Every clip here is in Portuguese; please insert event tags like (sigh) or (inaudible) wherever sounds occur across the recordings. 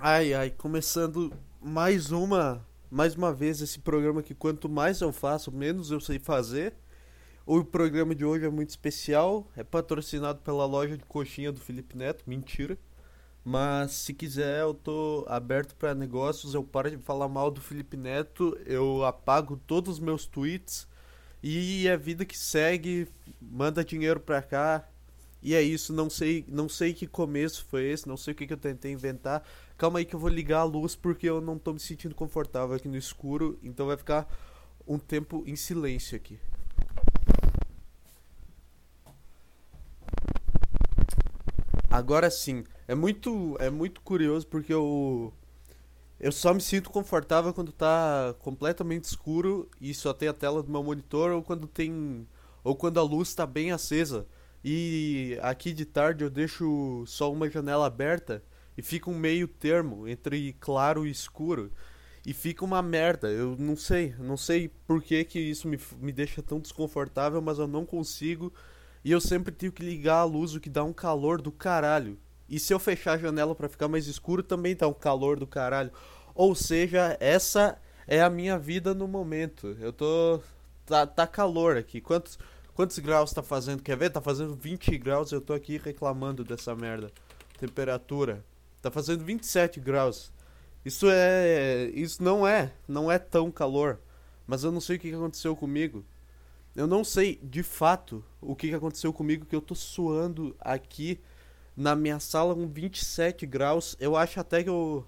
Ai, ai, começando mais uma, mais uma vez esse programa que quanto mais eu faço, menos eu sei fazer. O programa de hoje é muito especial, é patrocinado pela loja de coxinha do Felipe Neto, mentira. Mas se quiser, eu tô aberto para negócios, eu paro de falar mal do Felipe Neto, eu apago todos os meus tweets e é vida que segue, manda dinheiro pra cá. E é isso, não sei, não sei que começo foi esse, não sei o que, que eu tentei inventar. Calma aí que eu vou ligar a luz porque eu não tô me sentindo confortável aqui no escuro, então vai ficar um tempo em silêncio aqui. Agora sim, é muito é muito curioso porque eu eu só me sinto confortável quando tá completamente escuro e só tem a tela do meu monitor ou quando tem ou quando a luz está bem acesa. E aqui de tarde eu deixo só uma janela aberta e fica um meio termo entre claro e escuro. E fica uma merda. Eu não sei, não sei por que, que isso me, me deixa tão desconfortável, mas eu não consigo. E eu sempre tenho que ligar a luz, o que dá um calor do caralho. E se eu fechar a janela para ficar mais escuro, também dá um calor do caralho. Ou seja, essa é a minha vida no momento. Eu tô. Tá, tá calor aqui. Quantos, quantos graus tá fazendo? Quer ver? Tá fazendo 20 graus. Eu tô aqui reclamando dessa merda. Temperatura. Tá fazendo 27 graus. Isso é. Isso não é. Não é tão calor. Mas eu não sei o que aconteceu comigo. Eu não sei de fato o que aconteceu comigo que eu tô suando aqui na minha sala com 27 graus. Eu acho até que eu.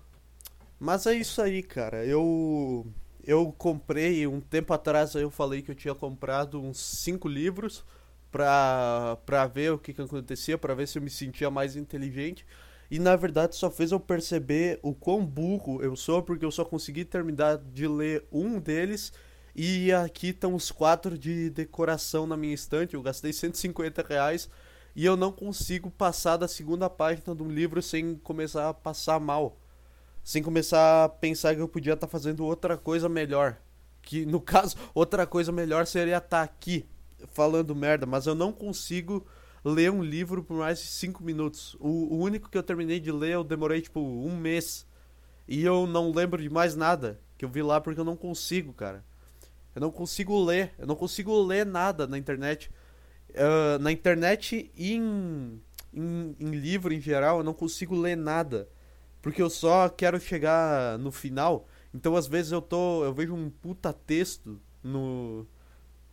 Mas é isso aí, cara. Eu. Eu comprei um tempo atrás eu falei que eu tinha comprado uns 5 livros pra, pra ver o que, que acontecia, pra ver se eu me sentia mais inteligente. E na verdade só fez eu perceber o quão burro eu sou, porque eu só consegui terminar de ler um deles. E aqui estão os quatro de decoração na minha estante. Eu gastei 150 reais e eu não consigo passar da segunda página de um livro sem começar a passar mal. Sem começar a pensar que eu podia estar tá fazendo outra coisa melhor. Que no (laughs) caso, outra coisa melhor seria estar tá aqui falando merda, mas eu não consigo ler um livro por mais de 5 minutos. O, o, único que eu terminei de ler eu demorei tipo um mês. E eu não lembro de mais nada que eu vi lá porque eu não consigo, cara. Eu não consigo ler. Eu não consigo ler nada na internet. Uh, na internet e em, em, em livro em geral, eu não consigo ler nada. Porque eu só quero chegar no final. Então às vezes eu tô. Eu vejo um puta texto no,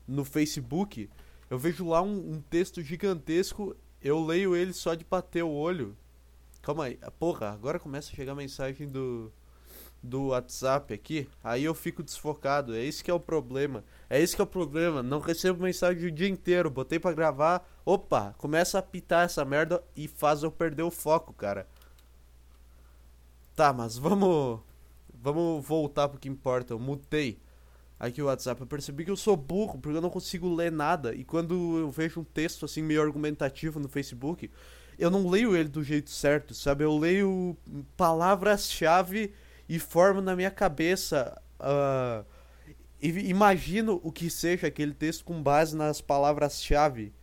no Facebook eu vejo lá um, um, texto gigantesco, eu leio ele só de bater o olho. Calma aí, porra, agora começa a chegar a mensagem do do WhatsApp aqui, aí eu fico desfocado. É isso que é o problema. É isso que é o problema. Não recebo mensagem o dia inteiro. Botei para gravar. Opa, começa a pitar essa merda e faz eu perder o foco, cara. Tá, mas vamos vamos voltar pro que importa. Eu mutei aqui o WhatsApp, eu percebi que eu sou burro, porque eu não consigo ler nada. E quando eu vejo um texto assim meio argumentativo no Facebook, eu não leio ele do jeito certo, sabe? Eu leio palavras-chave e formo na minha cabeça. Uh, imagino o que seja aquele texto com base nas palavras-chave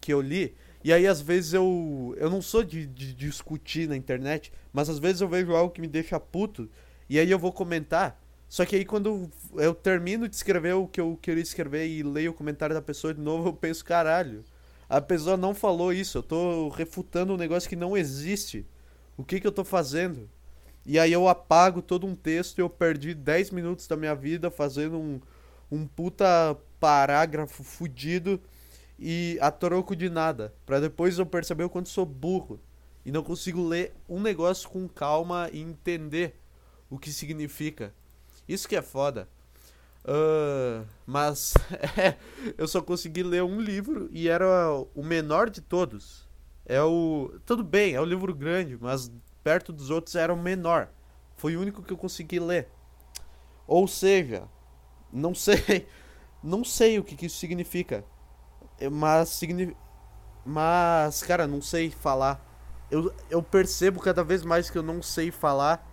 que eu li. E aí, às vezes, eu. Eu não sou de, de discutir na internet, mas às vezes eu vejo algo que me deixa puto. E aí eu vou comentar. Só que aí quando eu termino de escrever o que eu queria escrever e leio o comentário da pessoa de novo, eu penso, caralho, a pessoa não falou isso, eu tô refutando um negócio que não existe. O que que eu tô fazendo? E aí eu apago todo um texto e eu perdi 10 minutos da minha vida fazendo um, um puta parágrafo fudido e a troco de nada. Pra depois eu perceber o quanto sou burro. E não consigo ler um negócio com calma e entender o que significa. Isso que é foda. Uh, mas (laughs) é, eu só consegui ler um livro e era o menor de todos. É o. Tudo bem, é o livro grande, mas perto dos outros era o menor. Foi o único que eu consegui ler. Ou seja, não (laughs) sei. Não sei o que, que isso significa. Mas significa. Mas, cara, não sei falar. Eu, eu percebo cada vez mais que eu não sei falar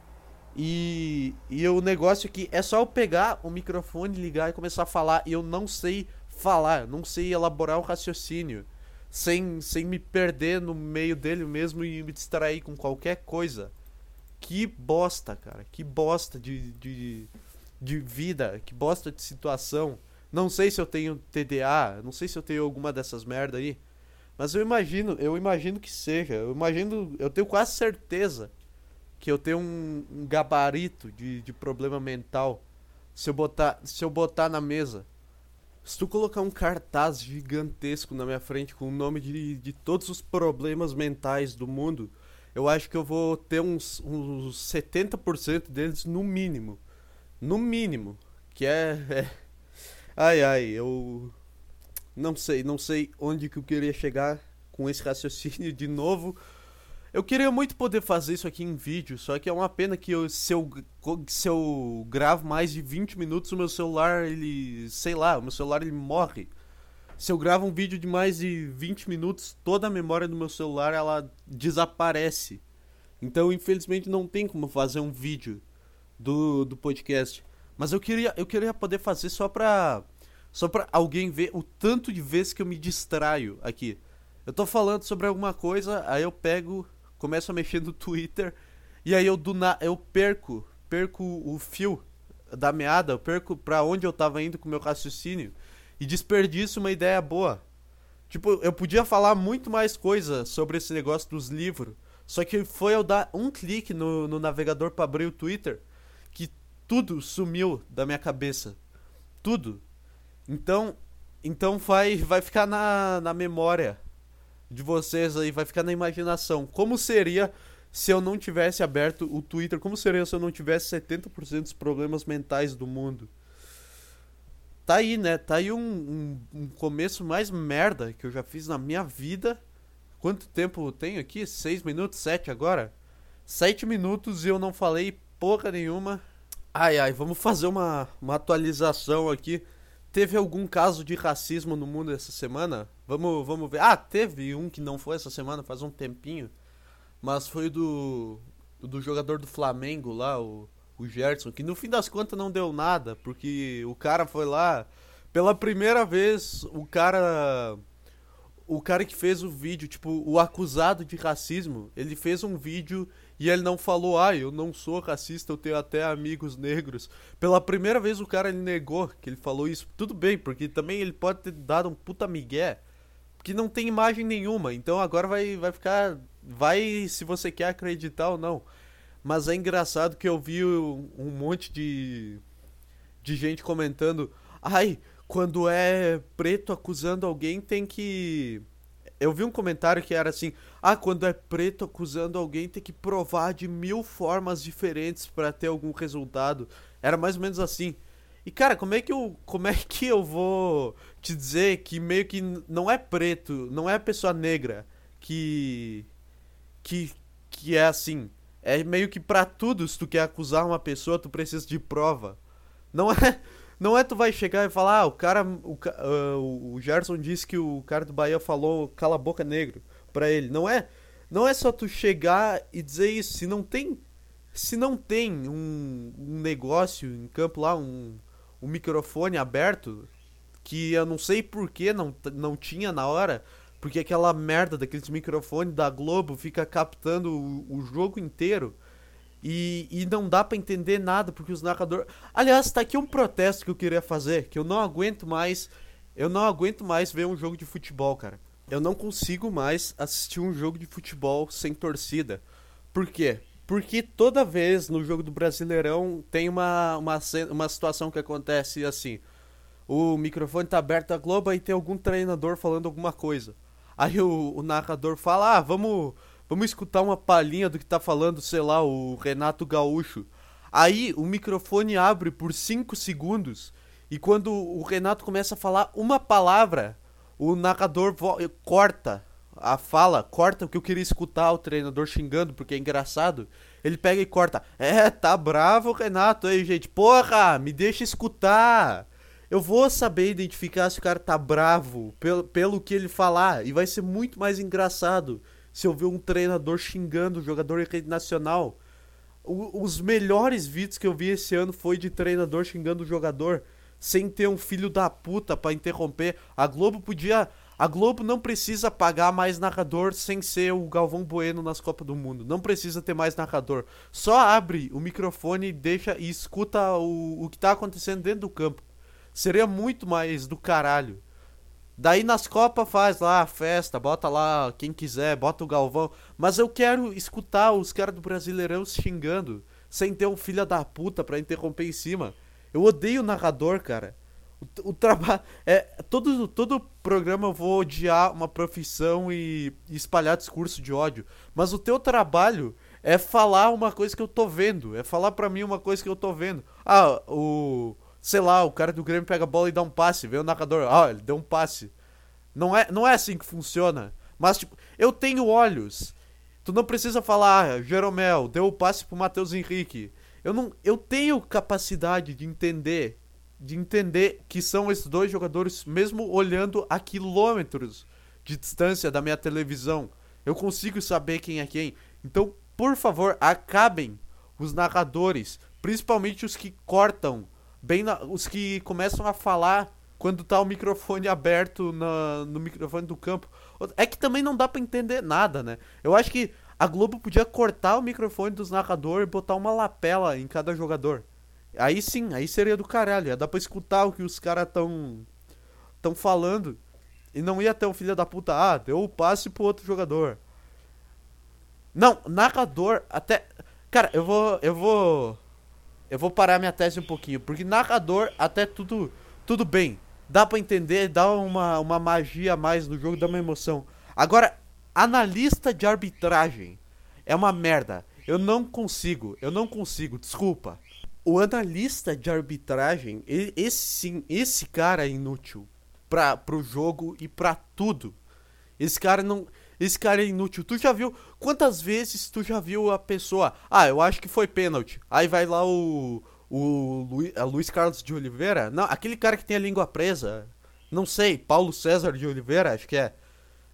e, e o negócio aqui é só eu pegar o microfone, ligar e começar a falar. E eu não sei falar, não sei elaborar o raciocínio. Sem, sem me perder no meio dele mesmo e me distrair com qualquer coisa. Que bosta, cara. Que bosta de, de, de vida. Que bosta de situação. Não sei se eu tenho TDA, não sei se eu tenho alguma dessas merda aí. Mas eu imagino, eu imagino que seja. Eu imagino, eu tenho quase certeza que eu tenho um, um gabarito de, de problema mental. Se eu botar, se eu botar na mesa, se tu colocar um cartaz gigantesco na minha frente com o nome de, de todos os problemas mentais do mundo, eu acho que eu vou ter uns, uns 70% deles no mínimo. No mínimo. Que é, é. Ai ai, eu. Não sei, não sei onde que eu queria chegar com esse raciocínio de novo. Eu queria muito poder fazer isso aqui em vídeo, só que é uma pena que eu, se, eu, se eu gravo mais de 20 minutos, o meu celular, ele. sei lá, o meu celular ele morre. Se eu gravo um vídeo de mais de 20 minutos, toda a memória do meu celular ela desaparece. Então, infelizmente, não tem como fazer um vídeo do, do podcast. Mas eu queria, eu queria poder fazer só pra. Só pra alguém ver o tanto de vezes que eu me distraio aqui. Eu tô falando sobre alguma coisa, aí eu pego começo a mexer no Twitter e aí eu do na eu perco, perco o fio da meada, eu perco para onde eu tava indo com o meu raciocínio e desperdiço uma ideia boa. Tipo, eu podia falar muito mais coisa sobre esse negócio dos livros, só que foi eu dar um clique no, no navegador para abrir o Twitter que tudo sumiu da minha cabeça. Tudo. Então, então vai, vai ficar na, na memória de vocês aí, vai ficar na imaginação. Como seria se eu não tivesse aberto o Twitter? Como seria se eu não tivesse 70% dos problemas mentais do mundo? Tá aí, né? Tá aí um, um, um, começo mais merda que eu já fiz na minha vida. Quanto tempo tenho aqui? Seis minutos? Sete agora? Sete minutos e eu não falei porra nenhuma. Ai, ai, vamos fazer uma, uma atualização aqui Teve algum caso de racismo no mundo essa semana? Vamos, vamos ver. Ah, teve um que não foi essa semana, faz um tempinho. Mas foi do do jogador do Flamengo lá, o, o Gerson, que no fim das contas não deu nada, porque o cara foi lá pela primeira vez, o cara o cara que fez o vídeo, tipo, o acusado de racismo, ele fez um vídeo e ele não falou, ah, eu não sou racista, eu tenho até amigos negros. Pela primeira vez o cara ele negou que ele falou isso. Tudo bem, porque também ele pode ter dado um puta migué, que não tem imagem nenhuma. Então agora vai, vai ficar. Vai se você quer acreditar ou não. Mas é engraçado que eu vi um, um monte de. de gente comentando. Ai, quando é preto acusando alguém tem que eu vi um comentário que era assim: ah, quando é preto acusando alguém, tem que provar de mil formas diferentes para ter algum resultado. Era mais ou menos assim. E cara, como é que eu, como é que eu vou te dizer que meio que não é preto, não é pessoa negra que que que é assim? É meio que para tudo, se tu quer acusar uma pessoa, tu precisa de prova. Não é (laughs) não é tu vai chegar e falar, ah, o cara. O, uh, o Gerson disse que o cara do Bahia falou cala a boca negro pra ele. Não é. Não é só tu chegar e dizer isso. Se não tem. Se não tem um, um negócio em campo lá, um, um microfone aberto, que eu não sei por que não, não tinha na hora, porque aquela merda daqueles microfones da Globo fica captando o, o jogo inteiro. E, e não dá para entender nada, porque os narradores. Aliás, tá aqui um protesto que eu queria fazer, que eu não aguento mais. Eu não aguento mais ver um jogo de futebol, cara. Eu não consigo mais assistir um jogo de futebol sem torcida. Por quê? Porque toda vez no jogo do Brasileirão tem uma, uma, uma situação que acontece assim. O microfone tá aberto da Globo e tem algum treinador falando alguma coisa. Aí o, o narrador fala, ah, vamos Vamos escutar uma palhinha do que tá falando, sei lá, o Renato Gaúcho. Aí o microfone abre por 5 segundos e quando o Renato começa a falar uma palavra, o narrador corta a fala, corta o que eu queria escutar o treinador xingando porque é engraçado. Ele pega e corta. É, tá bravo Renato aí, gente. Porra, me deixa escutar. Eu vou saber identificar se o cara tá bravo pelo, pelo que ele falar e vai ser muito mais engraçado se eu ver um treinador xingando o jogador em rede nacional. O, os melhores vídeos que eu vi esse ano foi de treinador xingando o jogador sem ter um filho da puta para interromper. A Globo podia A Globo não precisa pagar mais narrador sem ser o Galvão Bueno nas Copas do Mundo. Não precisa ter mais narrador. Só abre o microfone e deixa e escuta o, o que tá acontecendo dentro do campo. Seria muito mais do caralho. Daí nas Copas faz lá a festa, bota lá quem quiser, bota o Galvão. Mas eu quero escutar os caras do Brasileirão se xingando, sem ter um filho da puta pra interromper em cima. Eu odeio narrador, cara. O, trabalho. É, todo, todo programa eu vou odiar uma profissão e, e espalhar discurso de ódio. Mas o teu trabalho é falar uma coisa que eu tô vendo. É falar pra mim uma coisa que eu tô vendo. Ah, o. Sei lá, o cara do Grêmio pega a bola e dá um passe. Vem o narrador. Ah, ele deu um passe. Não é, não é assim que funciona. Mas, tipo, eu tenho olhos. Tu não precisa falar, ah, Jeromel, deu o passe pro Matheus Henrique. Eu não, eu tenho capacidade de entender de entender que são esses dois jogadores, mesmo olhando a quilômetros de distância da minha televisão. Eu consigo saber quem é quem. Então, por favor, acabem os narradores, principalmente os que cortam, bem na, os que começam a falar quando tá o microfone aberto na, no microfone do campo. É que também não dá para entender nada, né? Eu acho que a Globo podia cortar o microfone dos narradores e botar uma lapela em cada jogador. Aí sim, aí seria do caralho. Ia dar pra escutar o que os caras tão. tão falando. E não ia ter um filho da puta, ah, deu o passe pro outro jogador. Não, narrador, até. Cara, eu vou. Eu vou. Eu vou parar minha tese um pouquinho. Porque narrador, até tudo. Tudo bem. Dá pra entender, dá uma, uma magia a mais no jogo, dá uma emoção. Agora, analista de arbitragem é uma merda. Eu não consigo, eu não consigo, desculpa o analista de arbitragem, esse sim, esse cara é inútil para pro jogo e para tudo. Esse cara não, esse cara é inútil. Tu já viu quantas vezes tu já viu a pessoa? Ah, eu acho que foi pênalti. Aí vai lá o o Luiz, Luiz Carlos de Oliveira, não, aquele cara que tem a língua presa. Não sei, Paulo César de Oliveira, acho que é.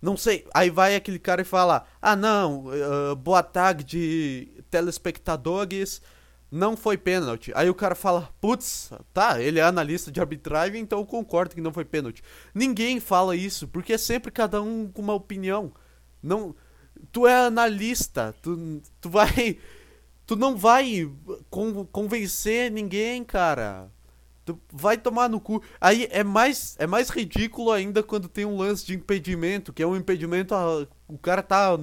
Não sei. Aí vai aquele cara e fala: "Ah, não, uh, boa tarde, telespectadores." Não foi pênalti. Aí o cara fala, putz, tá, ele é analista de arbitragem, então eu concordo que não foi pênalti. Ninguém fala isso, porque é sempre cada um com uma opinião. Não, tu é analista, tu, tu vai, tu não vai con convencer ninguém, cara. Tu vai tomar no cu. Aí é mais, é mais ridículo ainda quando tem um lance de impedimento, que é um impedimento, a, o cara tá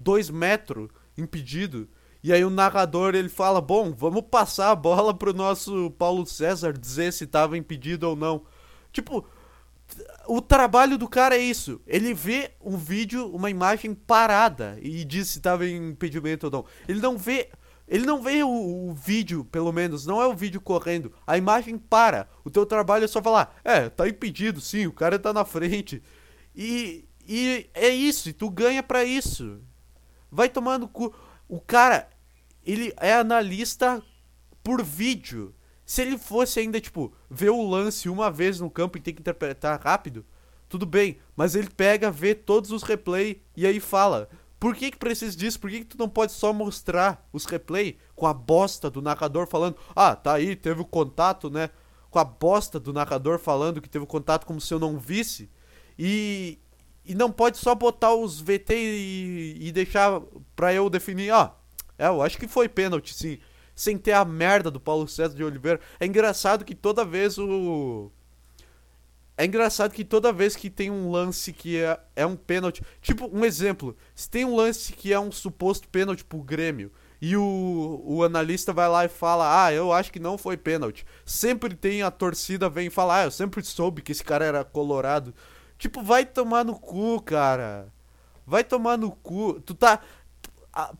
dois metros impedido. E aí o narrador ele fala: "Bom, vamos passar a bola pro nosso Paulo César dizer se estava impedido ou não". Tipo, o trabalho do cara é isso. Ele vê um vídeo, uma imagem parada e diz se estava em impedimento ou não. Ele não vê ele não vê o, o, vídeo, pelo menos, não é o vídeo correndo. A imagem para. O teu trabalho é só falar: "É, tá impedido, sim, o cara tá na frente". E e é isso, e tu ganha para isso. Vai tomando cu. O cara, ele é analista por vídeo. Se ele fosse ainda, tipo, ver o lance uma vez no campo e ter que interpretar rápido, tudo bem. Mas ele pega, vê todos os replay e aí fala. Por que que precisa disso? Por que que tu não pode só mostrar os replay com a bosta do narrador falando Ah, tá aí, teve o contato, né? Com a bosta do narrador falando que teve o contato como se eu não visse. E, e não pode só botar os VT e, e deixar pra eu definir, ah, é, eu acho que foi pênalti, sim. Sem ter a merda do Paulo César de Oliveira. É engraçado que toda vez o. É engraçado que toda vez que tem um lance que é, é um pênalti. Tipo, um exemplo. Se tem um lance que é um suposto pênalti pro Grêmio. E o, o analista vai lá e fala: Ah, eu acho que não foi pênalti. Sempre tem a torcida vem falar: Ah, eu sempre soube que esse cara era colorado. Tipo, vai tomar no cu, cara. Vai tomar no cu. Tu tá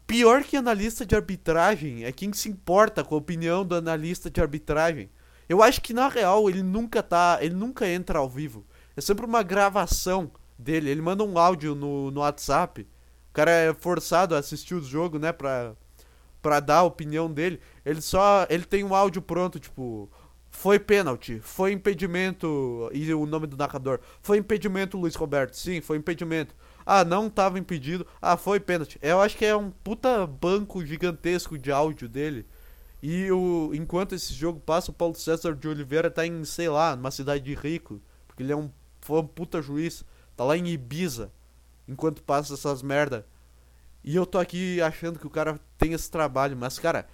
pior que analista de arbitragem é quem se importa com a opinião do analista de arbitragem. Eu acho que na real ele nunca tá, ele nunca entra ao vivo. É sempre uma gravação dele. Ele manda um áudio no, no WhatsApp. O cara é forçado a assistir o jogo, né, pra, pra dar a opinião dele. Ele só, ele tem um áudio pronto, tipo, foi pênalti, foi impedimento e o nome do narrador. Foi impedimento, Luiz Roberto. Sim, foi impedimento. Ah, não tava impedido. Ah, foi pênalti. Eu acho que é um puta banco gigantesco de áudio dele. E o, enquanto esse jogo passa, o Paulo César de Oliveira tá em, sei lá, numa cidade de rico. Porque ele é um, foi um puta juiz. Tá lá em Ibiza. Enquanto passa essas merda. E eu tô aqui achando que o cara tem esse trabalho. Mas, cara,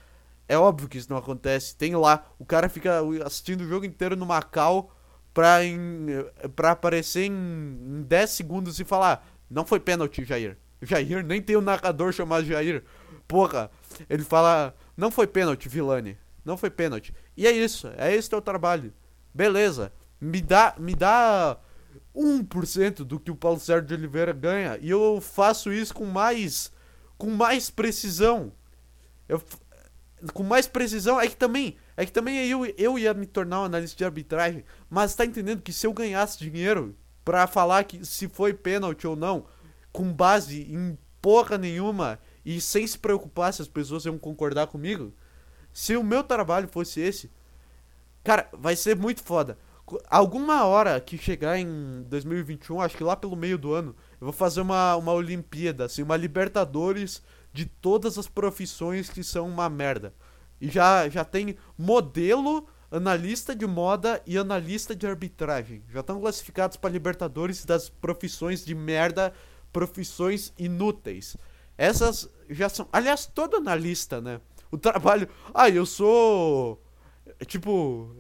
é óbvio que isso não acontece. Tem lá, o cara fica assistindo o jogo inteiro no Macau pra, em, pra aparecer em, em 10 segundos e falar: Não foi pênalti, Jair. (laughs) Jair, nem tem um narrador chamado Jair. Porra, ele fala: Não foi pênalti, Vilani. Não foi pênalti. E é isso, é esse teu trabalho. Beleza. Me dá, me dá 1% do que o Paulo Sérgio de Oliveira ganha e eu faço isso com mais com mais precisão. Eu, com mais precisão é que também é que também eu, eu ia me tornar um analista de arbitragem, mas tá entendendo que se eu ganhasse dinheiro para falar que se foi pênalti ou não, com base em porra nenhuma e sem se preocupar se as pessoas iam concordar comigo, se o meu trabalho fosse esse, cara, vai ser muito foda. Alguma hora que chegar em 2021, acho que lá pelo meio do ano, eu vou fazer uma, uma Olimpíada, assim, uma Libertadores de todas as profissões que são uma merda. E já, já tem modelo, analista de moda e analista de arbitragem. Já estão classificados para Libertadores das profissões de merda, profissões inúteis. Essas já são. Aliás, todo analista, né? O trabalho. Ah, eu sou. Tipo.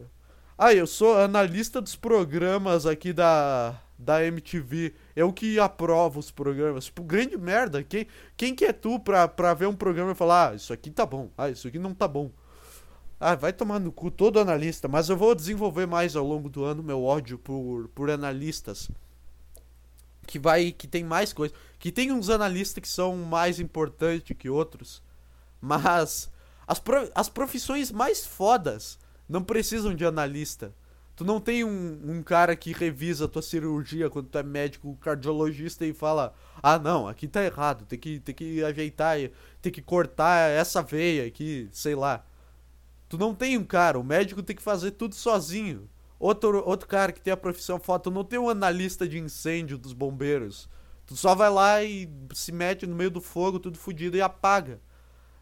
Ah, eu sou analista dos programas aqui da da MTV. Eu que aprovo os programas. Tipo, grande merda. Quem, quem que é tu pra, pra ver um programa e falar, ah, isso aqui tá bom, ah, isso aqui não tá bom. Ah, vai tomar no cu todo analista. Mas eu vou desenvolver mais ao longo do ano meu ódio por, por analistas. Que vai. que tem mais coisa. Que tem uns analistas que são mais importantes que outros. Mas. As, as profissões mais fodas não precisam de analista. Tu não tem um, um cara que revisa a tua cirurgia quando tu é médico cardiologista e fala: Ah, não, aqui tá errado, tem que, tem que ajeitar, tem que cortar essa veia aqui, sei lá. Tu não tem um cara, o médico tem que fazer tudo sozinho. Outro, outro cara que tem a profissão foda, tu não tem um analista de incêndio dos bombeiros. Tu só vai lá e se mete no meio do fogo, tudo fodido e apaga.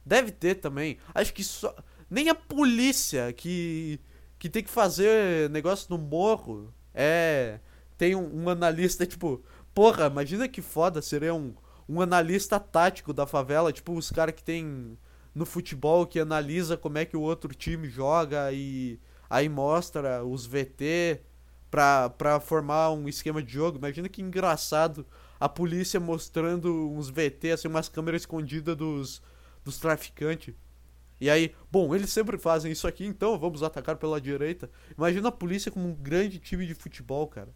Deve ter também. Acho que só. Nem a polícia que que tem que fazer negócio no morro. É. Tem um, um analista, (laughs) tipo. Porra, imagina que foda seria um, um analista tático da favela, tipo os caras que tem no futebol que analisa como é que o outro time joga e aí mostra os VT pra, pra formar um esquema de jogo. Imagina que engraçado a polícia mostrando uns VT, assim, umas câmeras escondidas dos, dos traficantes. E aí, bom, eles sempre fazem isso aqui, então vamos atacar pela direita. Imagina a polícia como um grande time de futebol, cara.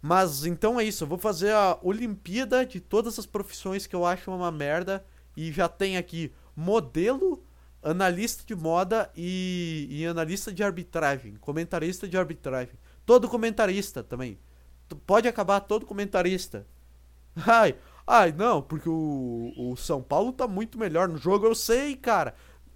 Mas então é isso, eu vou fazer a Olimpíada de todas as profissões que eu acho uma merda. E já tem aqui modelo, analista de moda e, e analista de arbitragem, comentarista de arbitragem. Todo comentarista também. Pode acabar todo comentarista. Ai, Ai, não, porque o, o São Paulo tá muito melhor no jogo, eu sei, cara.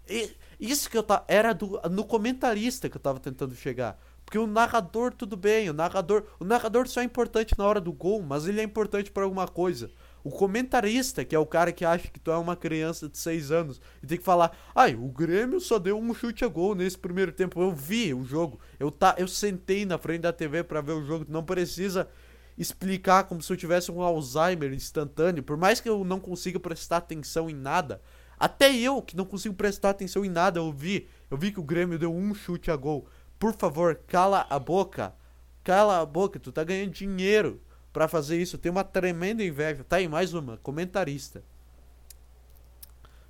E, isso que eu tava. Era do, no comentarista que eu tava tentando chegar. Porque o narrador, tudo bem, o narrador. O narrador só é importante na hora do gol, mas ele é importante para alguma coisa. O comentarista, que é o cara que acha que tu é uma criança de 6 anos e tem que falar: ai, o Grêmio só deu um chute a gol nesse primeiro tempo. Eu vi o jogo, eu, tá, eu sentei na frente da TV para ver o jogo. Não precisa explicar como se eu tivesse um Alzheimer instantâneo, por mais que eu não consiga prestar atenção em nada. Até eu, que não consigo prestar atenção em nada, eu vi, eu vi que o Grêmio deu um chute a gol. Por favor, cala a boca. Cala a boca, tu tá ganhando dinheiro para fazer isso. Tem uma tremenda inveja. Tá aí mais uma, comentarista.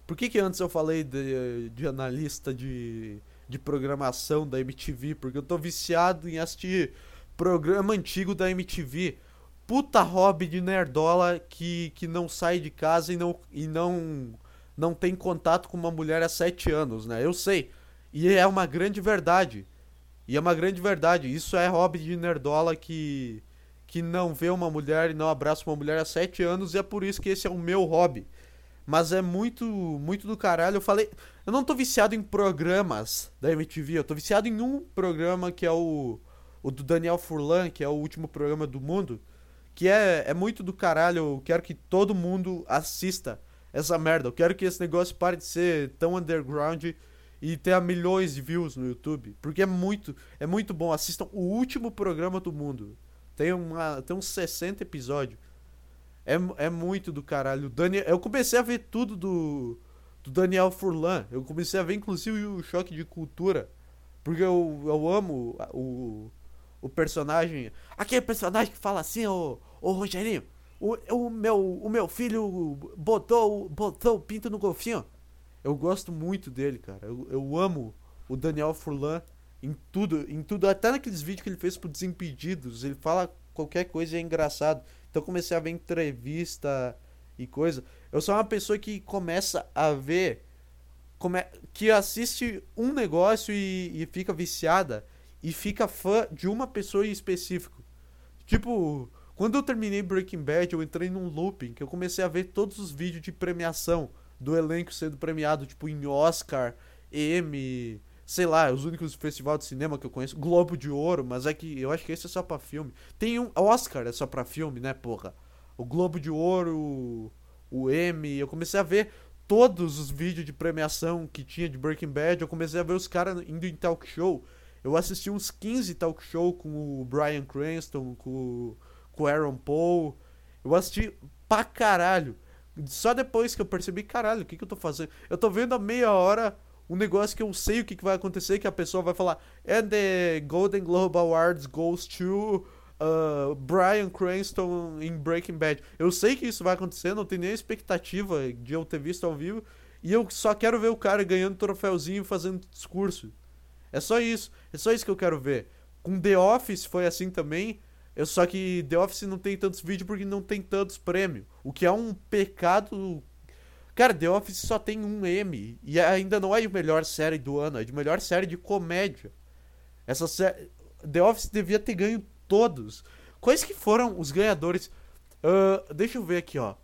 Por que que antes eu falei de, de analista de, de programação da MTV? Porque eu tô viciado em assistir programa antigo da MTV. Puta hobby de nerdola que, que não sai de casa e não, e não, não tem contato com uma mulher há sete anos, né? Eu sei. E é uma grande verdade. E é uma grande verdade. Isso é hobby de nerdola que, que não vê uma mulher e não abraça uma mulher há sete anos. E é por isso que esse é o meu hobby. Mas é muito, muito do caralho. Eu falei. Eu não tô viciado em programas da MTV. Eu tô viciado em um programa que é o o do Daniel Furlan, que é o último programa do mundo, que é, é muito do caralho. Eu quero que todo mundo assista essa merda. Eu quero que esse negócio pare de ser tão underground e tenha milhões de views no YouTube, porque é muito, é muito bom. Assistam o último programa do mundo. Tem, uma, tem uns 60 episódios. É, é muito do caralho. Daniel, eu comecei a ver tudo do, do Daniel Furlan. Eu comecei a ver, inclusive, o Choque de Cultura. Porque eu, eu amo o, o personagem. Aquele personagem que fala assim, ô, ô Rogerinho, o, o, meu, o meu filho botou, botou o pinto no golfinho. Eu gosto muito dele, cara. Eu, eu amo o Daniel Furlan em tudo, em tudo. Até naqueles vídeos que ele fez pro Desimpedidos. Ele fala qualquer coisa e é engraçado. Então comecei a ver entrevista e coisa. Eu sou uma pessoa que começa a ver. Come, que assiste um negócio e, e fica viciada e fica fã de uma pessoa em específico. Tipo, quando eu terminei Breaking Bad, eu entrei num looping que eu comecei a ver todos os vídeos de premiação do elenco sendo premiado, tipo, em Oscar, Emmy, sei lá, os únicos festivais de cinema que eu conheço, Globo de Ouro, mas é que eu acho que esse é só pra filme. Tem um Oscar, é só pra filme, né, porra? O Globo de Ouro, o, Emmy, eu comecei a ver todos os vídeos de premiação que tinha de Breaking Bad, eu comecei a ver os caras indo em talk show. Eu assisti uns 15 talk show com o Brian Cranston, com, com o Aaron Paul. Eu assisti pra caralho. Só depois que eu percebi, caralho, o que, que eu tô fazendo? Eu tô vendo a meia hora um negócio que eu sei o que, que vai acontecer, que a pessoa vai falar, and the Golden Globe Awards goes to uh, Brian Cranston em Breaking Bad. Eu sei que isso vai acontecer, não tenho nem expectativa de eu ter visto ao vivo, e eu só quero ver o cara ganhando troféuzinho e fazendo discurso. É só isso, é só isso que eu quero ver. Com The Office foi assim também, eu só que The Office não tem tantos vídeos porque não tem tantos prêmios, o que é um pecado Cara, The Office só tem um M. E ainda não é a melhor série do ano, é de melhor série de comédia. Essa série. The Office devia ter ganho todos. Quais que foram os ganhadores? Uh, deixa eu ver aqui, ó.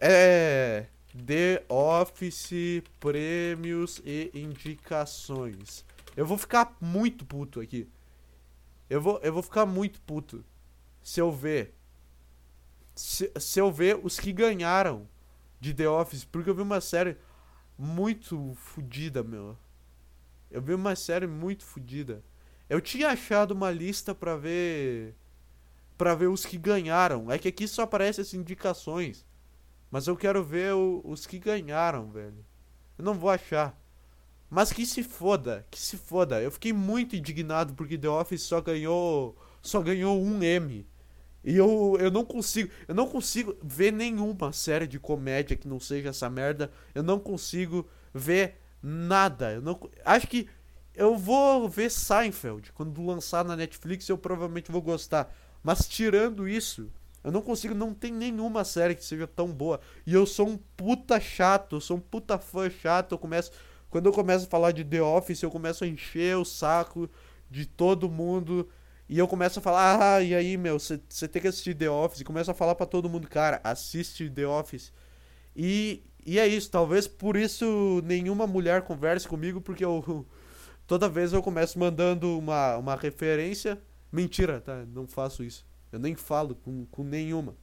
É. The Office Prêmios e Indicações. Eu vou ficar muito puto aqui. Eu vou, eu vou ficar muito puto se eu ver. Se, se eu ver os que ganharam de The Office, porque eu vi uma série muito fodida, meu. Eu vi uma série muito fodida. Eu tinha achado uma lista pra ver. para ver os que ganharam. É que aqui só aparecem as indicações. Mas eu quero ver o, os que ganharam, velho. Eu não vou achar. Mas que se foda, que se foda. Eu fiquei muito indignado porque The Office só ganhou. Só ganhou um M. E eu, eu não consigo, eu não consigo ver nenhuma série de comédia que não seja essa merda. Eu não consigo ver nada. Eu não acho que eu vou ver Seinfeld quando lançar na Netflix, eu provavelmente vou gostar. Mas tirando isso, eu não consigo, não tem nenhuma série que seja tão boa. E eu sou um puta chato, eu sou um puta fã chato. Eu começo, quando eu começo a falar de The Office, eu começo a encher o saco de todo mundo. E eu começo a falar, ah, e aí, meu, você tem que assistir The Office. E começo a falar para todo mundo, cara, assiste The Office. E, e é isso, talvez por isso nenhuma mulher converse comigo, porque eu (laughs) toda vez eu começo mandando uma, uma referência. Mentira, tá? Não faço isso. Eu nem falo com, com nenhuma.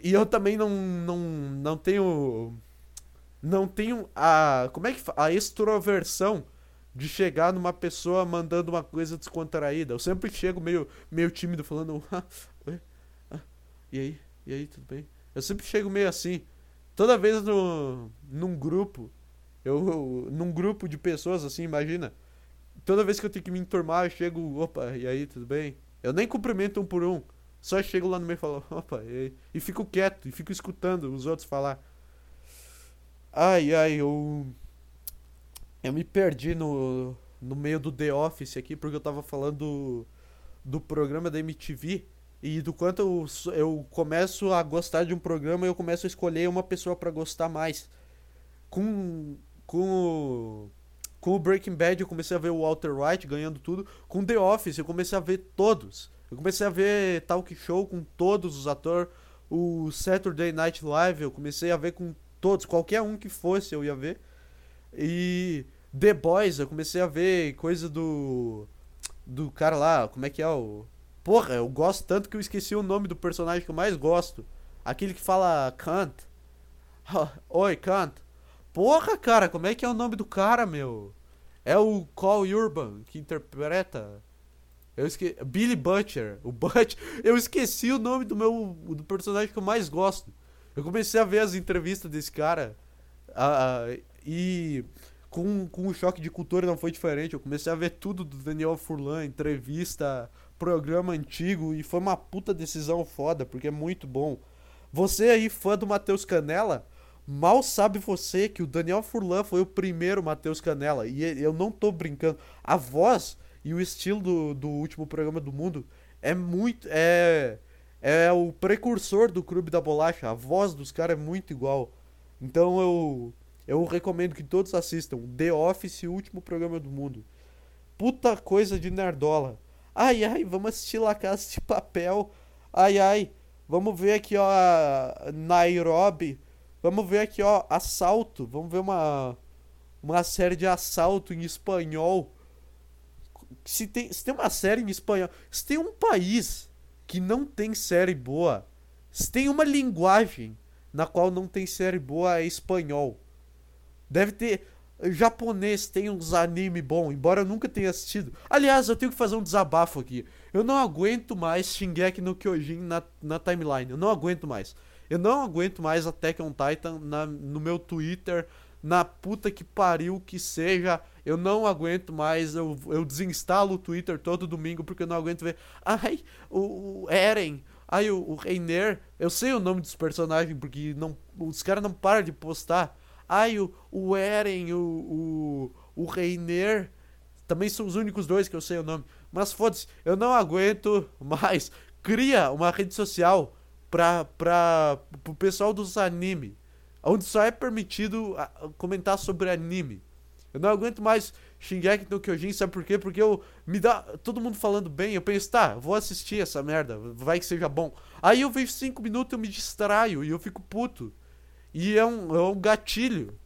E eu também não, não, não tenho. Não tenho a. Como é que. A extroversão de chegar numa pessoa mandando uma coisa descontraída. Eu sempre chego meio, meio tímido, falando. Ah, oi, ah, e aí? E aí, tudo bem? Eu sempre chego meio assim. Toda vez no, num grupo, eu, num grupo de pessoas assim, imagina. Toda vez que eu tenho que me enturmar, eu chego, opa, e aí, tudo bem? Eu nem cumprimento um por um. Só chego lá no meio e falo, opa, e aí? E fico quieto, e fico escutando os outros falar. Ai, ai, eu eu me perdi no, no meio do The Office aqui, porque eu tava falando do, do programa da MTV e do quanto eu, eu começo a gostar de um programa e eu começo a escolher uma pessoa para gostar mais. Com, com, com o Breaking Bad eu comecei a ver o Walter White ganhando tudo. Com The Office eu comecei a ver todos. Eu comecei a ver talk show com todos os atores. O Saturday Night Live eu comecei a ver com todos. Qualquer um que fosse eu ia ver. E The Boys, eu comecei a ver coisa do. Do cara lá, como é que é o. Porra, eu gosto tanto que eu esqueci o nome do personagem que eu mais gosto. Aquele que fala Kant. (laughs) Oi, Kant. Porra, cara, como é que é o nome do cara, meu? É o Call Urban que interpreta. Eu esque... Billy Butcher. O Butcher. (laughs) Eu esqueci o nome do meu do personagem que eu mais gosto. Eu comecei a ver as entrevistas desse cara. Uh, e com, com o choque de cultura não foi diferente. Eu comecei a ver tudo do Daniel Furlan, entrevista, programa antigo. E foi uma puta decisão foda, porque é muito bom. Você aí, fã do Matheus Canela, mal sabe você que o Daniel Furlan foi o primeiro Matheus Canela. E eu não tô brincando. A voz e o estilo do, do último programa do mundo é muito. É, é o precursor do Clube da Bolacha. A voz dos caras é muito igual. Então eu, eu recomendo que todos assistam. The Office, o último programa do mundo. Puta coisa de nerdola. Ai, ai, vamos assistir La Casa de Papel. Ai, ai, vamos ver aqui, ó, Nairobi. Vamos ver aqui, ó, Assalto. Vamos ver uma, uma série de assalto em espanhol se tem, se tem uma série em espanhol, se tem um país que não tem série boa, se tem uma linguagem na qual não tem série boa é espanhol. Deve ter japonês tem uns anime bom, embora eu nunca tenha assistido. Aliás, eu tenho que fazer um desabafo aqui. Eu não aguento mais Shingeki no Kyojin na, na timeline. Eu não aguento mais. Eu não aguento mais Attack on Titan na, no meu Twitter, na puta que pariu que seja. Eu não aguento mais, eu, eu desinstalo o Twitter todo domingo porque eu não aguento ver. Ai, o, o Eren, ai, o, o Reiner, eu sei o nome dos personagens porque não, os caras não param de postar. Ai, o, o Eren, o, o, o Reiner, também são os únicos dois que eu sei o nome. Mas foda-se, eu não aguento mais. Cria uma rede social pra, pra, pro pessoal dos anime onde só é permitido ah, comentar sobre anime. Eu não aguento mais Shingeki no Kyojin, sabe por quê? Porque eu me dá todo mundo falando bem, eu penso, tá, vou assistir essa merda, vai que seja bom. Aí eu vejo 5 minutos, eu me distraio e eu fico puto. E é um, é um gatilho.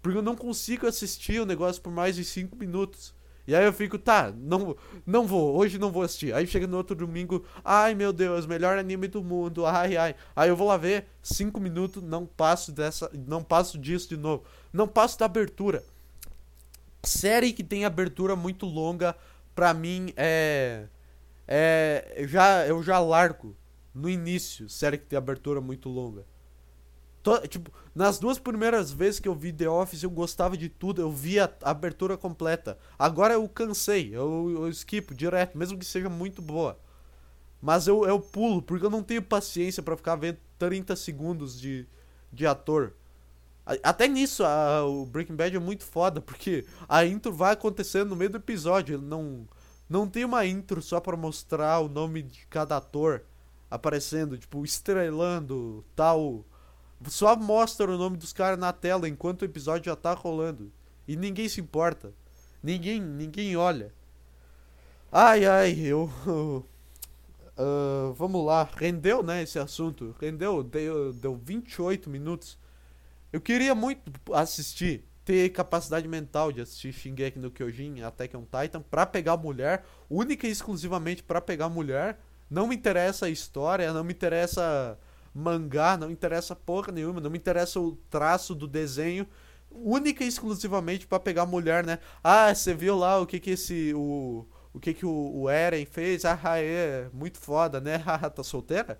Porque eu não consigo assistir o negócio por mais de 5 minutos. E aí eu fico, tá, não, não vou, hoje não vou assistir. Aí chega no outro domingo, ai meu Deus, melhor anime do mundo, ai ai. Aí eu vou lá ver, cinco minutos, não passo dessa, não passo disso de novo. Não passo da abertura. Série que tem abertura muito longa, pra mim é. É. Já, eu já largo no início, série que tem abertura muito longa. Tipo, nas duas primeiras vezes que eu vi The Office, eu gostava de tudo, eu via a abertura completa. Agora eu cansei, eu, eu esquipo direto, mesmo que seja muito boa. Mas eu, eu pulo, porque eu não tenho paciência para ficar vendo 30 segundos de, de ator. Até nisso, a, o Breaking Bad é muito foda, porque a intro vai acontecendo no meio do episódio. Não, não tem uma intro só para mostrar o nome de cada ator aparecendo, tipo, estrelando tal só mostra o nome dos caras na tela enquanto o episódio já tá rolando. E ninguém se importa. Ninguém, ninguém olha. Ai, ai, eu. Uh, (laughs) vamos lá. Rendeu, né, esse assunto. Rendeu, deu, deu 28 minutos. Eu queria muito assistir, ter capacidade mental de assistir Shingeki no Kyojin, Attack on Titan, pra pegar mulher, única e exclusivamente pra pegar mulher. Não me interessa a história, não me interessa mangá, não interessa porra nenhuma, não me interessa o traço do desenho, única e exclusivamente para pegar mulher, né? Ah, você viu lá o que que esse o o que que o, o Eren fez? Ah, (laughs) é muito foda, né? (laughs) Tá solteira?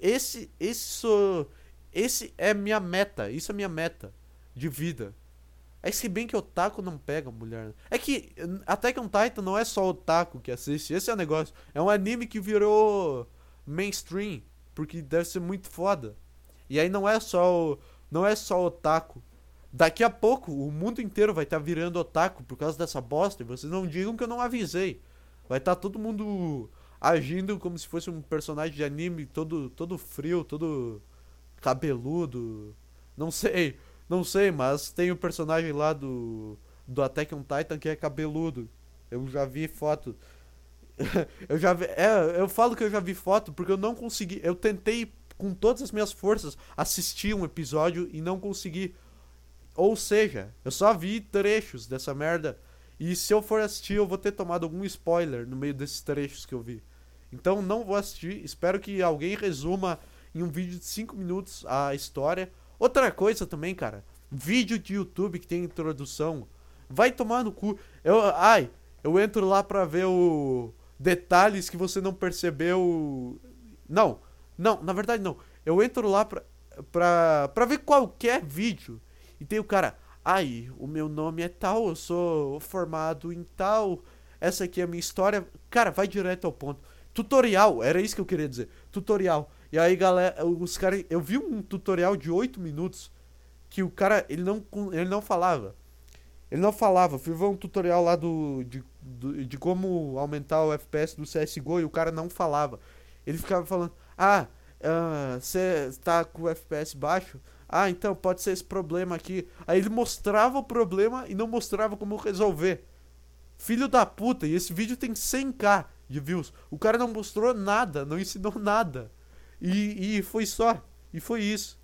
Esse isso esse é minha meta, isso é minha meta de vida. É se bem que otaku não pega mulher. Né? É que até que um Titan não é só otaku que assiste, esse é o negócio. É um anime que virou mainstream porque deve ser muito foda. E aí não é só o, não é só otaku. Daqui a pouco o mundo inteiro vai estar tá virando otaku por causa dessa bosta. E vocês não digam que eu não avisei. Vai estar tá todo mundo agindo como se fosse um personagem de anime todo todo frio, todo cabeludo. Não sei, não sei, mas tem o um personagem lá do do Attack on Titan que é cabeludo. Eu já vi foto (laughs) eu já vi, é, eu falo que eu já vi foto porque eu não consegui. Eu tentei com todas as minhas forças assistir um episódio e não consegui. Ou seja, eu só vi trechos dessa merda. E se eu for assistir, eu vou ter tomado algum spoiler no meio desses trechos que eu vi. Então não vou assistir. Espero que alguém resuma em um vídeo de 5 minutos a história. Outra coisa também, cara. Vídeo de YouTube que tem introdução. Vai tomar no cu. Eu, ai, eu entro lá pra ver o detalhes que você não percebeu. Não, não, na verdade não. Eu entro lá pra, pra, pra ver qualquer vídeo e tem o cara, ai, o meu nome é tal, eu sou formado em tal, essa aqui é a minha história. Cara, vai direto ao ponto. Tutorial, era isso que eu queria dizer. Tutorial. E aí, galera, os caras. Eu vi um tutorial de 8 minutos que o cara, ele não, ele não falava. Ele não falava. Fui ver um tutorial lá do de, do, de como aumentar o FPS do CSGO e o cara não falava. Ele ficava falando: Ah, você uh, tá com o FPS baixo? Ah, então pode ser esse problema aqui. Aí ele mostrava o problema e não mostrava como resolver. Filho da puta, e esse vídeo tem 100k de views. O cara não mostrou nada, não ensinou nada. E, e foi só. E foi isso.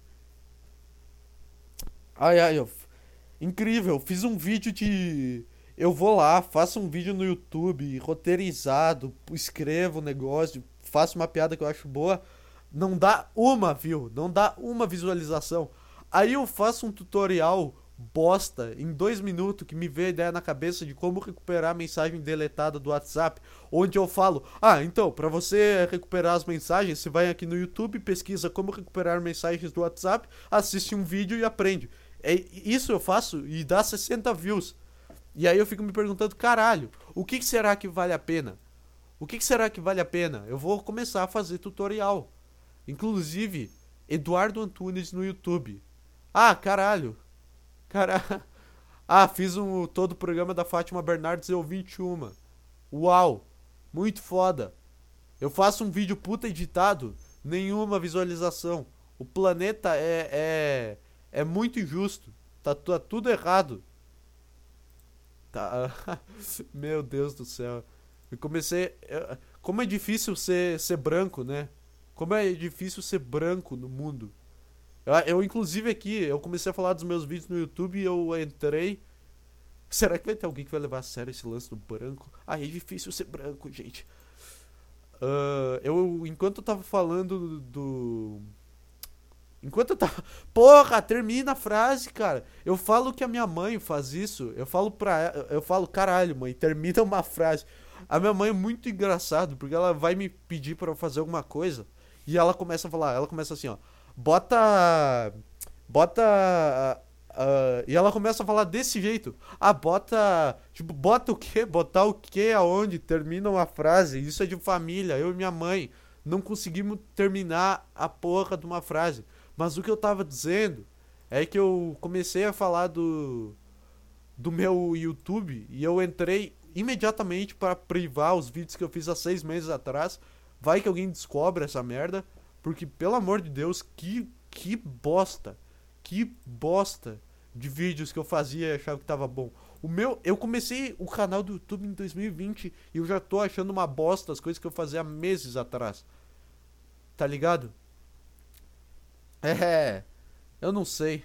Ai, ai, eu... incrível. Fiz um vídeo de. Eu vou lá, faço um vídeo no YouTube, roteirizado, escrevo o negócio, faço uma piada que eu acho boa. Não dá uma view, não dá uma visualização. Aí eu faço um tutorial bosta em dois minutos que me veio a ideia na cabeça de como recuperar a mensagem deletada do WhatsApp, onde eu falo: Ah, então, para você recuperar as mensagens, você vai aqui no YouTube, pesquisa como recuperar mensagens do WhatsApp, assiste um vídeo e aprende. É, isso eu faço e dá 60 views. E aí eu fico me perguntando: caralho, o que, que será que vale a pena? O que, que será que vale a pena? Eu vou começar a fazer tutorial. Inclusive, Eduardo Antunes no YouTube. Ah, caralho, Cara. (laughs) Ah, fiz um, todo o programa da Fátima Bernardes eu 21. Uau! Muito foda. Eu faço um vídeo puta editado, nenhuma visualização. O planeta é é é muito injusto. Tá, tá tudo errado. Tá. (laughs) Meu Deus do céu. Eu comecei. Como é difícil ser, ser branco, né? Como é difícil ser branco no mundo. Eu, eu, inclusive, aqui, eu comecei a falar dos meus vídeos no YouTube e eu entrei. Será que vai ter alguém que vai levar a sério esse lance do branco? Ah, é difícil ser branco, gente. Uh, eu, enquanto eu tava falando do. Enquanto eu tava. (laughs) Porra, termina a frase, cara. Eu falo que a minha mãe faz isso. Eu falo pra ela. Eu falo, caralho, mãe, termina uma frase. A minha mãe é muito engraçado, porque ela vai me pedir para fazer alguma coisa. E ela começa a falar, ela começa assim, ó bota. Bota. Uh, e ela começa a falar desse jeito. Ah, bota. Tipo, bota o quê? Botar o quê? Aonde? Termina uma frase. Isso é de família. Eu e minha mãe não conseguimos terminar a porra de uma frase. Mas o que eu tava dizendo é que eu comecei a falar do. Do meu YouTube e eu entrei imediatamente para privar os vídeos que eu fiz há seis meses atrás. Vai que alguém descobre essa merda. Porque, pelo amor de Deus, que, que bosta. Que bosta de vídeos que eu fazia e achava que tava bom. O meu, eu comecei o canal do YouTube em 2020 e eu já tô achando uma bosta as coisas que eu fazia meses atrás. Tá ligado? É, eu não sei.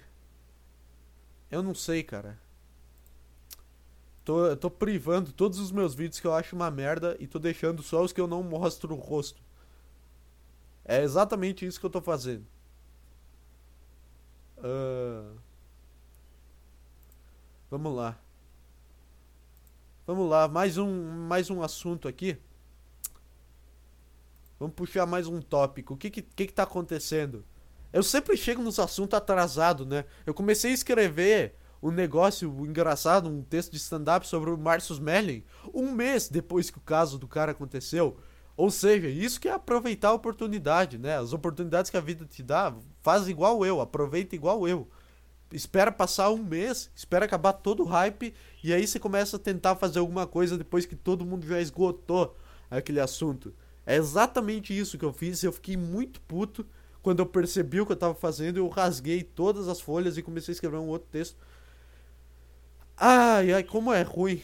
Eu não sei, cara. Tô, tô privando todos os meus vídeos que eu acho uma merda e tô deixando só os que eu não mostro o rosto. É exatamente isso que eu tô fazendo. Uh... Vamos lá. Vamos lá, mais um, mais um assunto aqui. Vamos puxar mais um tópico. O que que, que que tá acontecendo? Eu sempre chego nos assuntos atrasado, né? Eu comecei a escrever um negócio engraçado, um texto de stand-up sobre o Marcus Melling um mês depois que o caso do cara aconteceu. Ou seja, isso que é aproveitar a oportunidade, né? As oportunidades que a vida te dá, faz igual eu, aproveita igual eu. Espera passar um mês, espera acabar todo o hype e aí você começa a tentar fazer alguma coisa depois que todo mundo já esgotou aquele assunto. É exatamente isso que eu fiz, eu fiquei muito puto quando eu percebi o que eu tava fazendo, eu rasguei todas as folhas e comecei a escrever um outro texto. Ai, ai, como é ruim.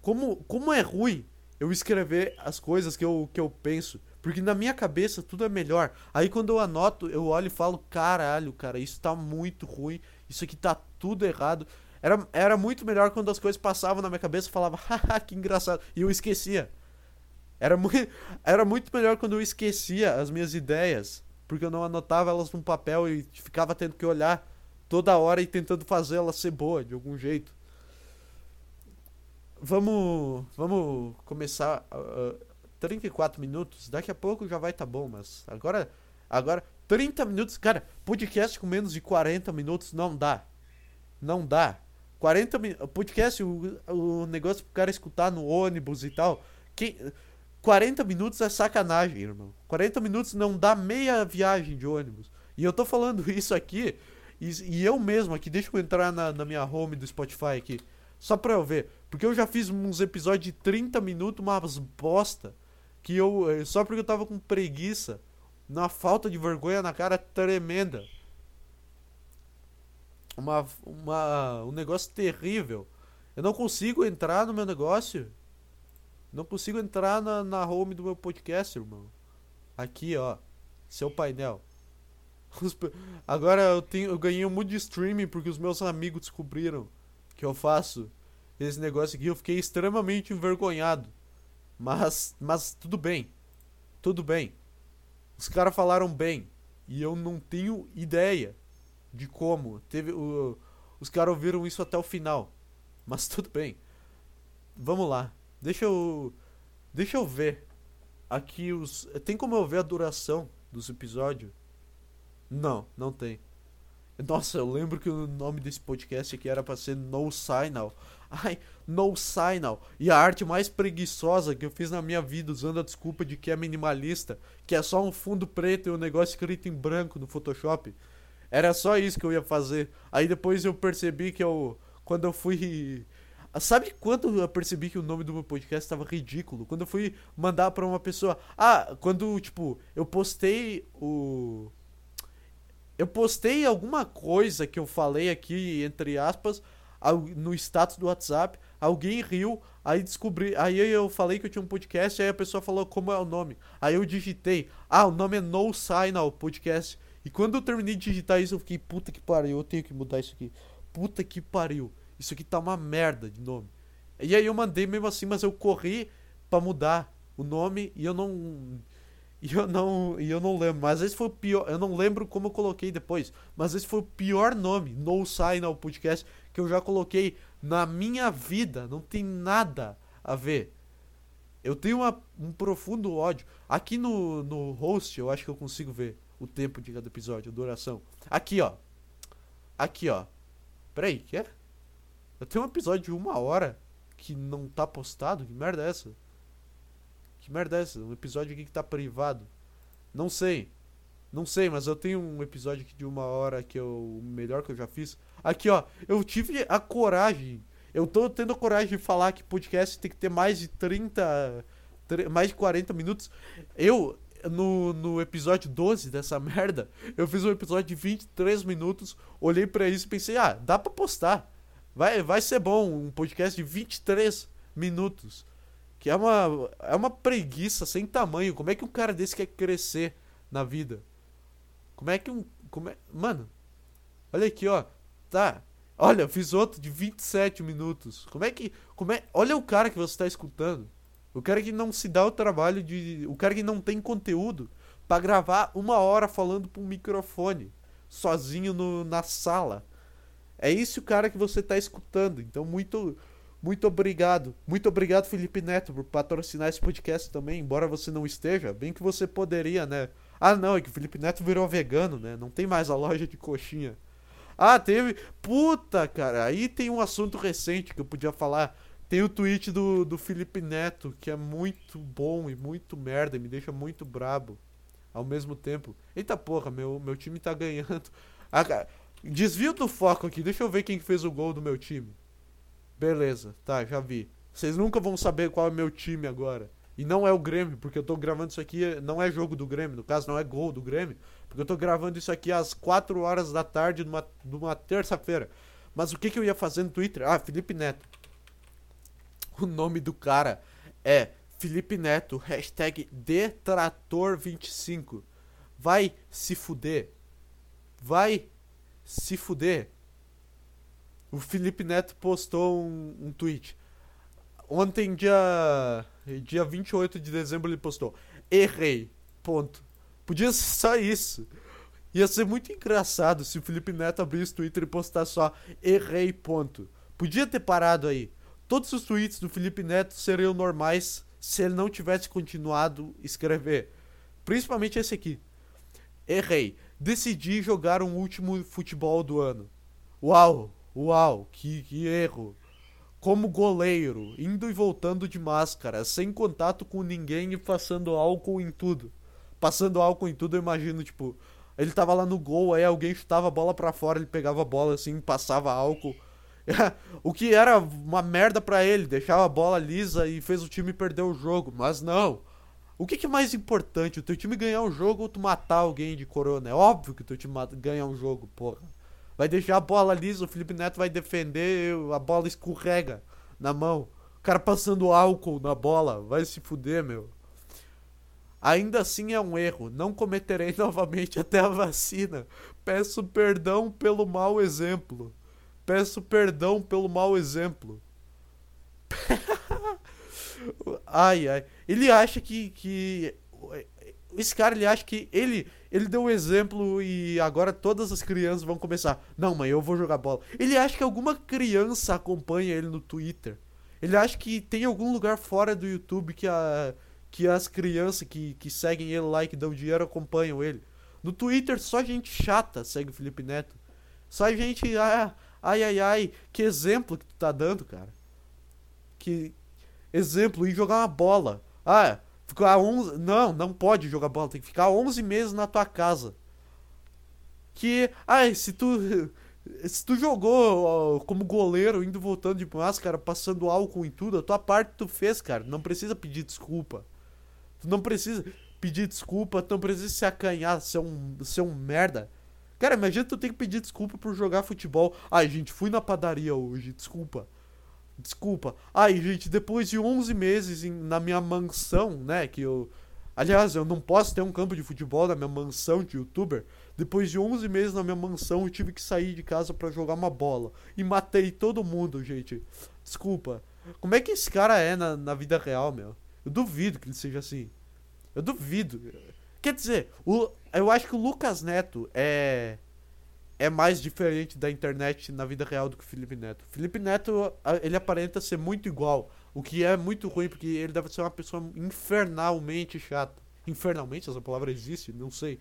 Como, como é ruim eu escrever as coisas que eu, que eu penso. Porque na minha cabeça tudo é melhor. Aí quando eu anoto, eu olho e falo: caralho, cara, isso tá muito ruim. Isso aqui tá tudo errado. Era, era muito melhor quando as coisas passavam na minha cabeça e falava: haha, que engraçado. E eu esquecia. Era, mu (laughs) era muito melhor quando eu esquecia as minhas ideias. Porque eu não anotava elas num papel e ficava tendo que olhar toda hora e tentando fazer elas ser boa de algum jeito vamos, vamos começar uh, 34 minutos. Daqui a pouco já vai tá bom, mas agora. Agora, 30 minutos. Cara, podcast com menos de 40 minutos não dá. Não dá. 40 minutos. Podcast, o, o negócio pro cara escutar no ônibus e tal. Quem, 40 minutos é sacanagem, irmão. 40 minutos não dá meia viagem de ônibus. E eu tô falando (laughs) isso aqui. E, e eu mesmo aqui, deixa eu entrar na, na minha home do Spotify aqui. Só pra eu ver. Porque eu já fiz uns episódios de 30 minutos, umas bosta. Que eu. Eh, só porque eu tava com preguiça. Uma falta de vergonha na cara tremenda. Uma, uma, um negócio terrível. Eu não consigo entrar no meu negócio. Não consigo entrar na, na home do meu podcast, irmão. Aqui, ó. Seu painel. (laughs) Agora eu, tenho, eu ganhei um monte de streaming porque os meus amigos descobriram que eu faço esse negócio aqui. Eu fiquei extremamente envergonhado. Mas, mas tudo bem. Tudo bem. Os caras falaram bem. E eu não tenho ideia de como. Teve Os caras ouviram isso até o final. Mas tudo bem. Vamos lá. Deixa eu. Deixa eu ver. Aqui os. Tem como eu ver a duração dos episódios? Não, não tem. Nossa, eu lembro que o nome desse podcast aqui era pra ser No Signal. Ai, No Signal. E a arte mais preguiçosa que eu fiz na minha vida, usando a desculpa de que é minimalista, que é só um fundo preto e um negócio escrito em branco no Photoshop. Era só isso que eu ia fazer. Aí depois eu percebi que eu. Quando eu fui. Sabe quando eu percebi que o nome do meu podcast estava ridículo? Quando eu fui mandar pra uma pessoa. Ah, quando, tipo, eu postei o eu postei alguma coisa que eu falei aqui, entre aspas, no status do WhatsApp, alguém riu, aí descobri, aí eu falei que eu tinha um podcast, aí a pessoa falou como é o nome. Aí eu digitei, ah, o nome é No Signal Podcast. E quando eu terminei de digitar isso, eu fiquei, puta que pariu, eu tenho que mudar isso aqui. Puta que pariu. Isso aqui tá uma merda de nome. E aí eu mandei mesmo assim, mas eu corri para mudar o nome e eu não e eu não, e eu não lembro, mas esse foi o pior. Eu não lembro como eu coloquei depois, mas esse foi o pior nome, No Signal Podcast, que eu já coloquei na minha vida. Não tem nada a ver. Eu tenho uma, um profundo ódio. Aqui no, no host, eu acho que eu consigo ver o tempo de cada episódio, a duração. Aqui, ó. Aqui, ó. Peraí, que é? Eu tenho um episódio de uma hora que não tá postado? Que merda é essa? Que merda é essa? Um episódio aqui que tá privado. Não sei. Não sei, mas eu tenho um episódio aqui de uma hora que é o melhor que eu já fiz. Aqui, ó. Eu tive a coragem. Eu tô tendo a coragem de falar que podcast tem que ter mais de 30. Mais de 40 minutos. Eu, no, no episódio 12 dessa (laughs) merda, eu fiz um episódio de 23 minutos. Olhei para isso e pensei, ah, dá pra postar. Vai, vai ser bom um podcast de 23 minutos. Que é uma, é uma preguiça sem tamanho. Como é que um cara desse quer crescer na vida? Como é que um. Como é, mano, olha aqui, ó. Tá. Olha, fiz outro de 27 minutos. Como é que. Como é, olha o cara que você está escutando. O cara que não se dá o trabalho de. O cara que não tem conteúdo para gravar uma hora falando para microfone. Sozinho no, na sala. É esse o cara que você está escutando. Então, muito muito obrigado. Muito obrigado, Felipe Neto, por patrocinar esse podcast também, embora você não esteja. Bem que você poderia, né? Ah, não, é que o Felipe Neto virou vegano, né? Não tem mais a loja de coxinha. Ah, teve. Puta, cara, aí tem um assunto recente que eu podia falar. Tem o tweet do, do Felipe Neto, que é muito bom e muito merda, e me deixa muito brabo ao mesmo tempo. Eita porra, meu, meu time tá ganhando. (laughs) Ah, desvio do foco aqui, deixa eu ver quem fez o gol do meu time. Beleza, tá, já vi. Vocês nunca vão saber qual é o meu time agora. E não é o Grêmio, porque eu tô gravando isso aqui, não é jogo do Grêmio, no caso não é gol do Grêmio, porque eu tô gravando isso aqui às 4 horas da tarde numa, numa terça-feira. Mas o que, que eu ia fazer no Twitter? Ah, Felipe Neto. O nome do cara é Felipe Neto, hashtag Detrator25. Vai se fuder. Vai se fuder o Felipe Neto postou um, um tweet. Ontem, dia, dia 28 de dezembro, ele postou: Errei. Ponto. Podia ser só isso. Ia ser muito engraçado se o Felipe Neto abrisse o Twitter e postasse só errei, ponto. Podia ter parado aí. Todos os tweets do Felipe Neto seriam normais se ele não tivesse continuado escrever. Principalmente esse aqui. Errei. Decidi jogar um último futebol do ano. Uau, uau, que, que erro. Como goleiro, indo e voltando de máscara, sem contato com ninguém e passando álcool em tudo. Passando álcool em tudo, eu imagino, tipo, ele tava lá no gol, aí alguém chutava a bola para fora, ele pegava a bola assim, passava álcool. (laughs) o que era uma merda para ele, deixava a bola lisa e fez o time perder o jogo. Mas não. O que, que é mais importante? O teu time ganhar um jogo ou tu matar alguém de corona? É óbvio que o teu time ganha um jogo, porra. Vai deixar a bola lisa, o Felipe Neto vai defender, a bola escorrega na mão. O cara passando álcool na bola, vai se fuder, meu. Ainda assim é um erro. Não cometerei (laughs) novamente até a vacina. Peço perdão pelo mau exemplo. Peço perdão pelo mau exemplo. (laughs) ai, ai. Ele acha que, que. Esse cara, ele acha que ele, ele deu um exemplo e agora todas as crianças vão começar. Não, mãe, eu vou jogar bola. Ele acha que alguma criança acompanha ele no Twitter. Ele acha que tem algum lugar fora do YouTube que, a, que as crianças que, que seguem ele lá e que dão dinheiro acompanham ele. No Twitter só gente chata segue o Felipe Neto. Só gente. Ah, ai, ai, ai. Que exemplo que tu tá dando, cara. Que, Exemplo, ir jogar uma bola. Ah, ficar 11. Não, não pode jogar bola, tem que ficar 11 meses na tua casa. Que. Ai, se tu. (laughs) Se tu jogou como goleiro, indo voltando de máscara, passando álcool em tudo, a tua parte tu fez, cara. Não precisa pedir desculpa. Tu não precisa pedir desculpa, tu não precisa se acanhar, ser um, ser um merda. Cara, imagina tu tem que pedir desculpa por jogar futebol. Ai, gente, fui na padaria hoje, desculpa. Desculpa. Ai, gente, depois de 11 meses em, na minha mansão, né? Que eu. Aliás, eu não posso ter um campo de futebol na minha mansão de youtuber. Depois de 11 meses na minha mansão, eu tive que sair de casa para jogar uma bola. E matei todo mundo, gente. Desculpa. Como é que esse cara é na, na vida real, meu? Eu duvido que ele seja assim. Eu duvido. Quer dizer, o, eu acho que o Lucas Neto é é mais diferente da internet na vida real do que o Felipe Neto. Felipe Neto, ele aparenta ser muito igual, o que é muito ruim, porque ele deve ser uma pessoa infernalmente chata. Infernalmente, essa palavra existe? Não sei.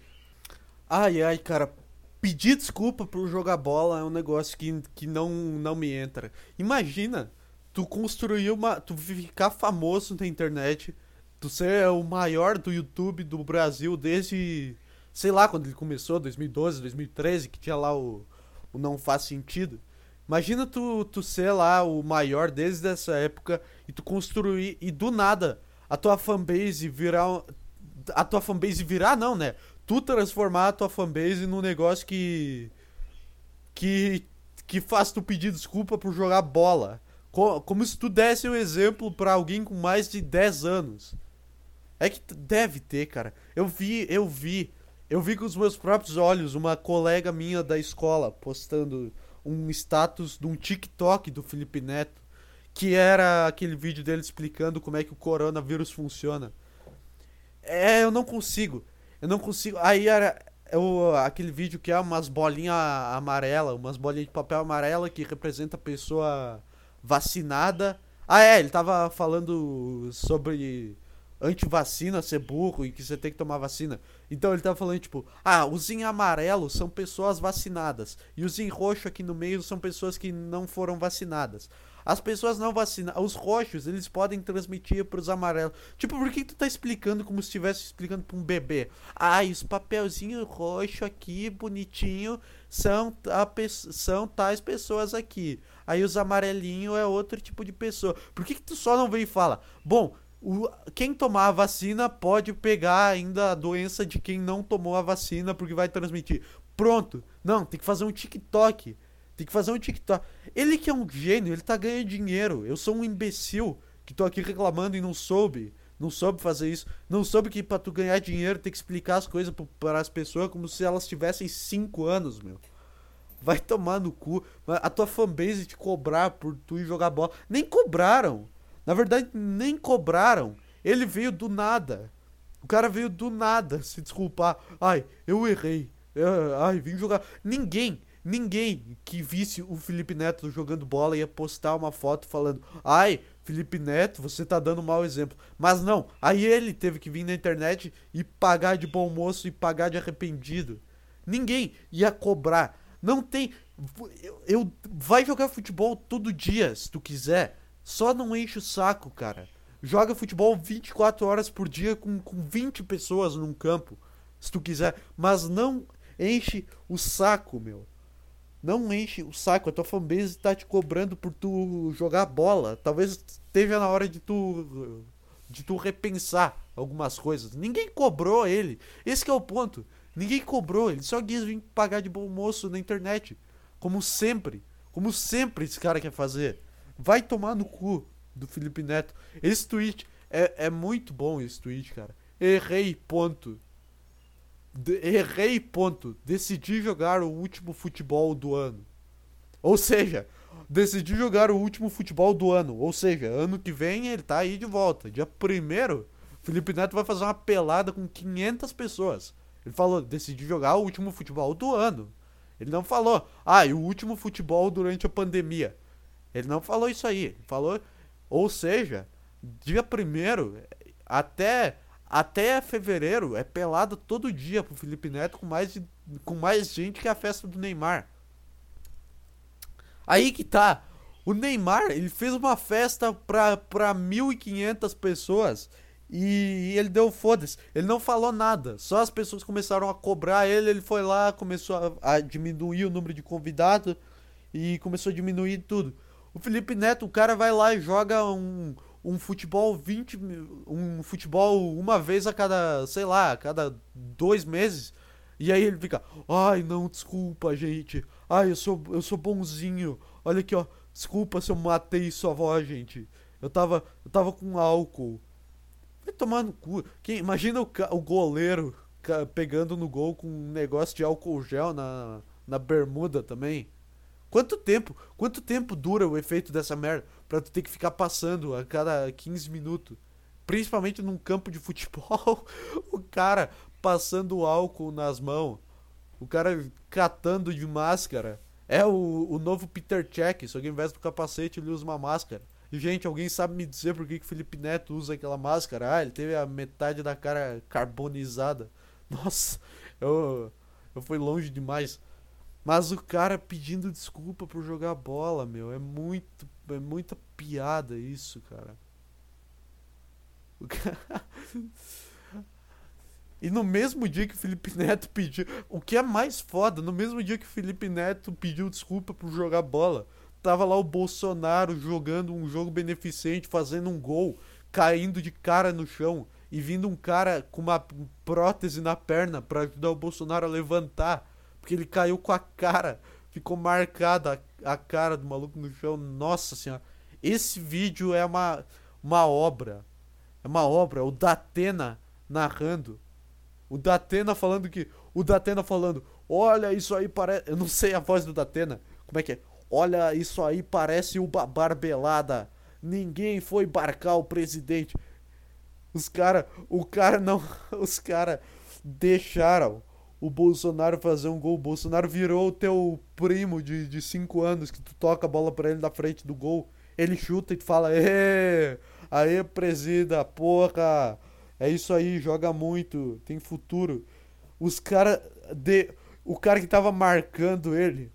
Ai, ai, cara, pedir desculpa por jogar bola é um negócio que, que não, não me entra. Imagina, tu construir uma. Tu ficar famoso na internet, tu ser o maior do YouTube do Brasil desde sei lá, quando ele começou, 2012, 2013, que tinha lá o, o Não Faz Sentido. Imagina tu, tu ser lá o maior desde essa época e tu construir e do nada a tua fanbase virar. A tua fanbase virar, não, né? Tu transformar a tua fanbase num negócio que. que. que faz tu pedir desculpa por jogar bola. Como se tu desse um exemplo para alguém com mais de 10 anos. É que deve ter, cara. Eu vi, eu vi eu vi com os meus próprios olhos uma colega minha da escola postando um status de um TikTok do Felipe Neto, que era aquele vídeo dele explicando como é que o coronavírus funciona. É, eu não consigo. Eu não consigo. Aí era eu, aquele vídeo que é umas bolinhas amarela, umas bolinhas de papel amarela que representa a pessoa vacinada. Ah, é, ele tava falando sobre anti-vacina ser burro e que você tem que tomar vacina. Então ele tava falando, tipo, ah, os em amarelo são pessoas vacinadas. E os em roxo aqui no meio são pessoas que não foram vacinadas. As pessoas não vacinadas, os roxos, eles podem transmitir pros amarelos. Tipo, por que tu tá explicando como se estivesse explicando pra um bebê? Ah, os papelzinho roxo aqui, bonitinho, são, a, são tais pessoas aqui. Aí os amarelinhos é outro tipo de pessoa. Por que, que tu só não vem e fala? Bom, o, quem tomar a vacina pode pegar ainda a doença de quem não tomou a vacina porque vai transmitir. Pronto. Não, tem que fazer um TikTok. Tem que fazer um TikTok. Ele que é um gênio, ele tá ganhando dinheiro. Eu sou um imbecil que tô aqui reclamando e não soube. Não soube fazer isso. Não soube que pra tu ganhar dinheiro tem que explicar as coisas para as pessoas como se elas tivessem 5 anos, meu. Vai tomar no cu. A tua fanbase te cobrar por tu ir jogar bola. Nem cobraram. Na verdade, nem cobraram. Ele veio do nada. O cara veio do nada se desculpar. Ai, eu errei. Ai, vim jogar. Ninguém, ninguém que visse o Felipe Neto jogando bola ia postar uma foto falando: Ai, Felipe Neto, você tá dando mau exemplo. Mas não, aí ele teve que vir na internet e pagar de bom moço e pagar de arrependido. Ninguém ia cobrar. Não tem. Eu, eu vai jogar futebol todo dia, se tu quiser. Só não enche o saco, cara. Joga futebol 24 horas por dia com, com 20 pessoas num campo, se tu quiser. Mas não enche o saco, meu. Não enche o saco. A tua fanbase tá te cobrando por tu jogar bola. Talvez esteja na hora de tu. de tu repensar algumas coisas. Ninguém cobrou ele. Esse é o ponto. Ninguém cobrou. Ele só quis vir pagar de bom moço na internet. Como sempre. Como sempre esse cara quer fazer. Vai tomar no cu do Felipe Neto. Esse tweet é, é muito bom esse tweet, cara. Errei, ponto. De errei, ponto. Decidi jogar o último futebol do ano. Ou seja, decidi jogar o último futebol do ano. Ou seja, ano que vem ele tá aí de volta. Dia primeiro, Felipe Neto vai fazer uma pelada com 500 pessoas. Ele falou, decidi jogar o último futebol do ano. Ele não falou, ah, e o último futebol durante a pandemia. Ele não falou isso aí. Falou, ou seja, dia primeiro até até fevereiro é pelada todo dia pro Felipe Neto com mais, com mais gente que a festa do Neymar. Aí que tá. O Neymar, ele fez uma festa pra, pra 1.500 pessoas e ele deu foda-se. Ele não falou nada. Só as pessoas começaram a cobrar ele. Ele foi lá, começou a, a diminuir o número de convidados e começou a diminuir tudo. O Felipe Neto, o cara vai lá e joga um, um futebol 20. Um futebol uma vez a cada, sei lá, a cada dois meses. E aí ele fica, ai não, desculpa, gente. Ai, eu sou, eu sou bonzinho. Olha aqui, ó. Desculpa se eu matei sua avó, gente. Eu tava, eu tava com álcool. Vai tomar no cu. Quem, imagina o, o goleiro pegando no gol com um negócio de álcool gel na, na bermuda também. Quanto tempo? Quanto tempo dura o efeito dessa merda? Pra tu ter que ficar passando a cada 15 minutos. Principalmente num campo de futebol. (laughs) o cara passando álcool nas mãos. O cara catando de máscara. É o, o novo Peter Check. Só que ao invés capacete ele usa uma máscara. E, gente, alguém sabe me dizer por que, que o Felipe Neto usa aquela máscara? Ah, ele teve a metade da cara carbonizada. (laughs) Nossa, eu, eu fui longe demais. Mas o cara pedindo desculpa por jogar bola, meu, é muito. É muita piada isso, cara. O cara... (laughs) E no mesmo dia que o Felipe Neto pediu. O que é mais foda, no mesmo dia que o Felipe Neto pediu desculpa por jogar bola, tava lá o Bolsonaro jogando um jogo beneficente, fazendo um gol, caindo de cara no chão e vindo um cara com uma prótese na perna para ajudar o Bolsonaro a levantar. Porque ele caiu com a cara. Ficou marcada a, cara do maluco no chão. Nossa senhora. Esse vídeo é uma, uma obra. É uma obra. O Datena narrando. O Datena falando que. O Datena falando. Olha, isso aí parece. Eu não sei a voz do Datena. Como é que é? Olha, isso aí parece uma barbelada. Ninguém foi barcar o presidente. Os cara. O cara não. (laughs) Os cara deixaram o Bolsonaro fazer um gol. O Bolsonaro virou o teu primo de 5 anos que tu toca a bola pra ele na frente do gol. Ele chuta e tu fala: Ê, aê, presida, porra. É isso aí, joga muito, tem futuro. Os caras. De... O cara que tava marcando ele,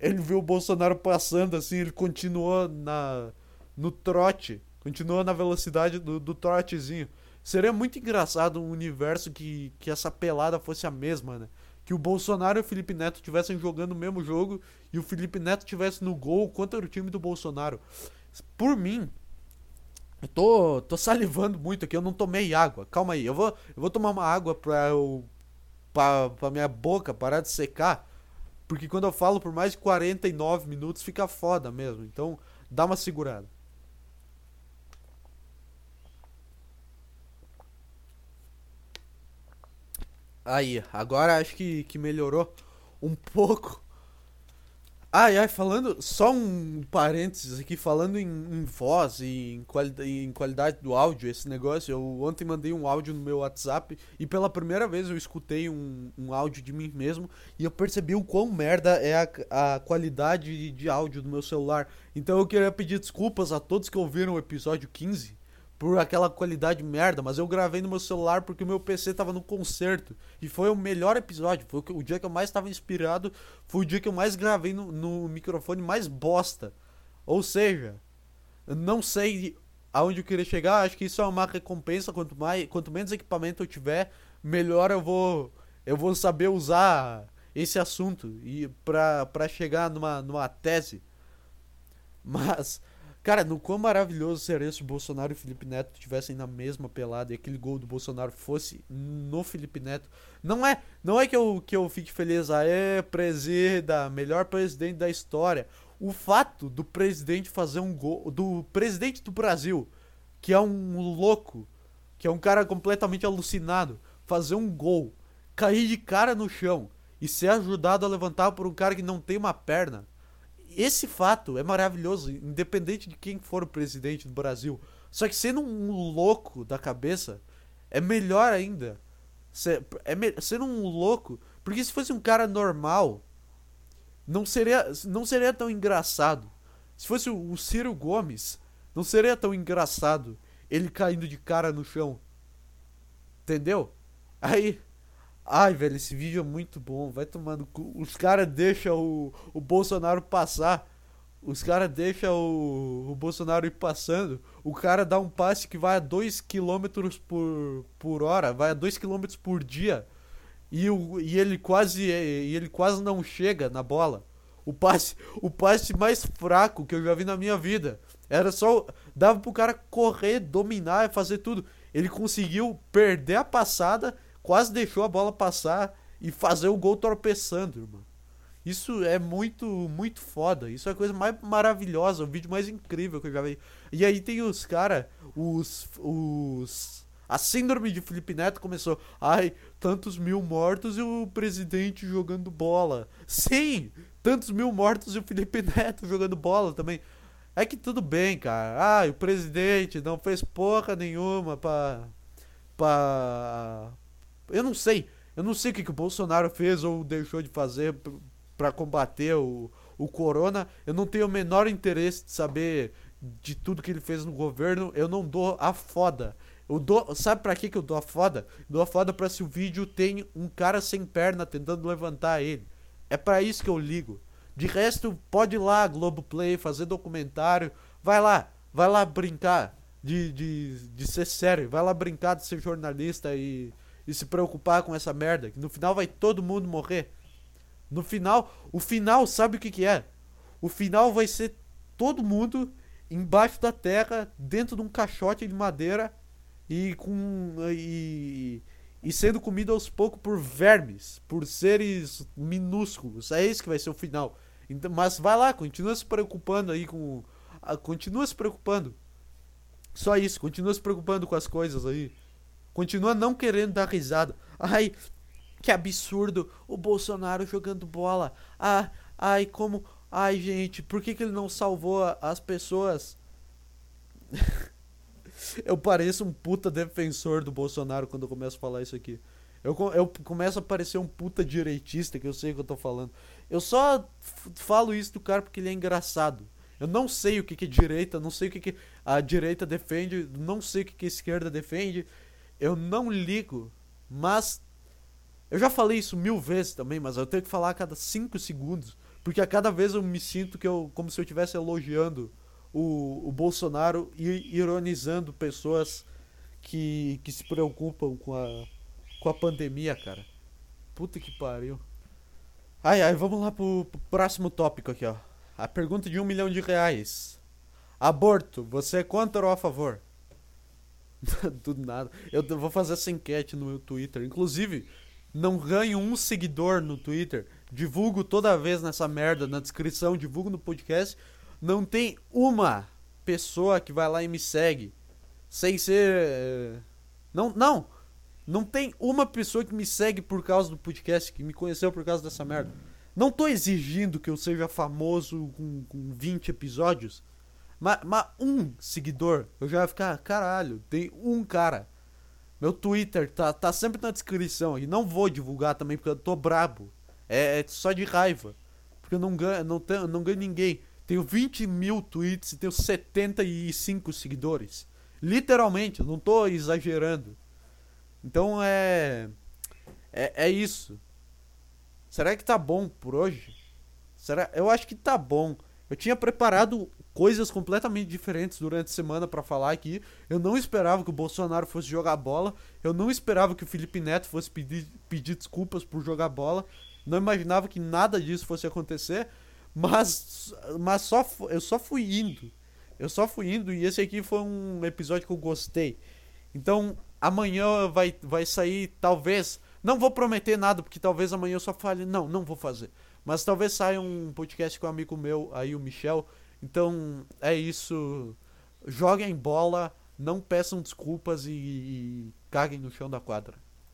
ele viu o Bolsonaro passando assim, ele continuou na no trote, continuou na velocidade do, do trotezinho. Seria muito engraçado um universo que, que essa pelada fosse a mesma, né? Que o Bolsonaro e o Felipe Neto estivessem jogando o mesmo jogo e o Felipe Neto estivesse no gol contra o time do Bolsonaro. Por mim, eu tô, tô salivando muito aqui, eu não tomei água. Calma aí, eu vou, eu vou tomar uma água pra, eu, pra, pra minha boca parar de secar. Porque quando eu falo por mais de 49 minutos fica foda mesmo. Então dá uma segurada. Aí, agora acho que, que melhorou um pouco. Ai, ai, falando, só um parênteses aqui, falando em, em voz e em, quali em qualidade do áudio, esse negócio, eu ontem mandei um áudio no meu WhatsApp e pela primeira vez eu escutei um, um áudio de mim mesmo e eu percebi o quão merda é a, a qualidade de áudio do meu celular. Então eu queria pedir desculpas a todos que ouviram o episódio 15 por aquela qualidade merda, mas eu gravei no meu celular porque o meu PC tava no concerto. E foi o melhor episódio. Foi o dia que eu mais estava inspirado. Foi o dia que eu mais gravei no, no microfone mais bosta. Ou seja, não sei aonde eu queria chegar. Acho que isso é uma recompensa. Quanto, mais, quanto menos equipamento eu tiver, melhor eu vou, eu vou saber usar esse assunto e pra, pra chegar numa, numa tese. Mas Cara, no quão maravilhoso seria se o Bolsonaro e o Felipe Neto estivessem na mesma pelada e aquele gol do Bolsonaro fosse no Felipe Neto. Não é, não é que eu, que eu fique feliz, é presida, melhor presidente da história. O fato do presidente fazer um gol, do presidente do Brasil, que é um louco, que é um cara completamente alucinado, fazer um gol, cair de cara no chão e ser ajudado a levantar por um cara que não tem uma perna esse fato é maravilhoso, independente de quem for o presidente do Brasil. Só que sendo um louco da cabeça, é melhor ainda. É sendo um louco. Porque se fosse um cara normal, não seria, não seria tão engraçado. Se fosse o Ciro Gomes, não seria tão engraçado ele caindo de cara no chão. Entendeu? Aí Ai, velho, esse vídeo é muito bom. Vai tomando. Os caras deixam o, o Bolsonaro passar. Os caras deixam o, o Bolsonaro ir passando. O cara dá um passe que vai a 2 km por, por hora, vai a 2 km por dia. E, o, e ele quase e ele quase não chega na bola. O passe, o passe mais fraco que eu já vi na minha vida. Era só dava pro cara correr, dominar fazer tudo. Ele conseguiu perder a passada quase deixou a bola passar e fazer o gol tropeçando, irmão. Isso é muito, muito foda. Isso é a coisa mais maravilhosa, o vídeo mais incrível que eu já vi. E aí tem os cara, os os a síndrome de Felipe Neto começou. Ai, tantos mil mortos e o presidente jogando bola. Sim, tantos mil mortos e o Felipe Neto jogando bola também. É que tudo bem, cara. Ah, o presidente não fez porra nenhuma pra. pra eu não sei. Eu não sei o que, que o Bolsonaro fez ou deixou de fazer para combater o, o corona. Eu não tenho o menor interesse de saber de tudo que ele fez no governo. Eu não dou a foda. Eu dou, sabe pra que, que eu dou a foda? Eu dou a foda pra se o vídeo tem um cara sem perna tentando levantar ele. É para isso que eu ligo. De resto, pode ir lá, Globoplay, fazer documentário. Vai lá, vai lá brincar de, de, de ser sério. Vai lá brincar de ser jornalista e e se preocupar com essa merda. Que no final vai todo mundo morrer. No final, o final, sabe o que, que é? O final vai ser todo mundo embaixo da terra, dentro de um caixote de madeira e com. e, e sendo comido aos poucos por vermes, por seres minúsculos. É isso que vai ser o final. Então, mas vai lá, continua se preocupando aí com. Continua se preocupando. Só isso, continua se preocupando com as coisas aí. Continua não querendo dar risada. Ai, que absurdo o Bolsonaro jogando bola. Ah, ai, como. Ai, gente, por que, que ele não salvou as pessoas? (laughs) eu pareço um puta defensor do Bolsonaro quando eu começo a falar isso aqui. Eu, eu começo a parecer um puta direitista, que eu sei o que eu tô falando. Eu só falo isso do cara porque ele é engraçado. Eu não sei o que, que é direita, não sei o que, que a direita defende, não sei o que, que a esquerda defende. Eu não ligo, mas. Eu já falei isso mil vezes também, mas eu tenho que falar a cada 5 segundos. Porque a cada vez eu me sinto que eu. como se eu estivesse elogiando o, o Bolsonaro e ironizando pessoas que, que se preocupam com a, com a pandemia, cara. Puta que pariu. Ai, ai, vamos lá pro, pro próximo tópico aqui, ó. A pergunta de um milhão de reais. Aborto, você é contra ou a favor? (laughs) Do nada. Eu vou fazer essa enquete no meu Twitter. Inclusive, não ganho um seguidor no Twitter. Divulgo toda vez nessa merda, na descrição, divulgo no podcast. Não tem uma pessoa que vai lá e me segue. Sem ser. Eh, não, não. Não tem uma pessoa que me segue por causa do podcast, que me conheceu por causa dessa merda. Não tô exigindo que eu seja famoso com, com 20 episódios. Mas, mas um seguidor, eu já ia ficar, caralho, tem um cara. Meu Twitter tá, tá sempre na descrição. E não vou divulgar também porque eu tô brabo. É, é só de raiva. Porque eu não ganho, não tenho, não ganho ninguém. Tenho 20 mil tweets e tenho 75 seguidores. Literalmente, não tô exagerando. Então é. É, é isso. Será que tá bom por hoje? Será? Eu acho que tá bom. Eu tinha preparado coisas completamente diferentes durante a semana para falar aqui. Eu não esperava que o Bolsonaro fosse jogar bola. Eu não esperava que o Felipe Neto fosse pedir, pedir desculpas por jogar bola. Não imaginava que nada disso fosse acontecer. Mas, mas só, eu só fui indo. Eu só fui indo e esse aqui foi um episódio que eu gostei. Então, amanhã vai, vai sair, talvez. Não vou prometer nada, porque talvez amanhã eu só fale. Não, não vou fazer. Mas talvez saia um podcast com um amigo meu, aí o Michel. Então, é isso. Joguem bola, não peçam desculpas e, e caguem no chão da quadra.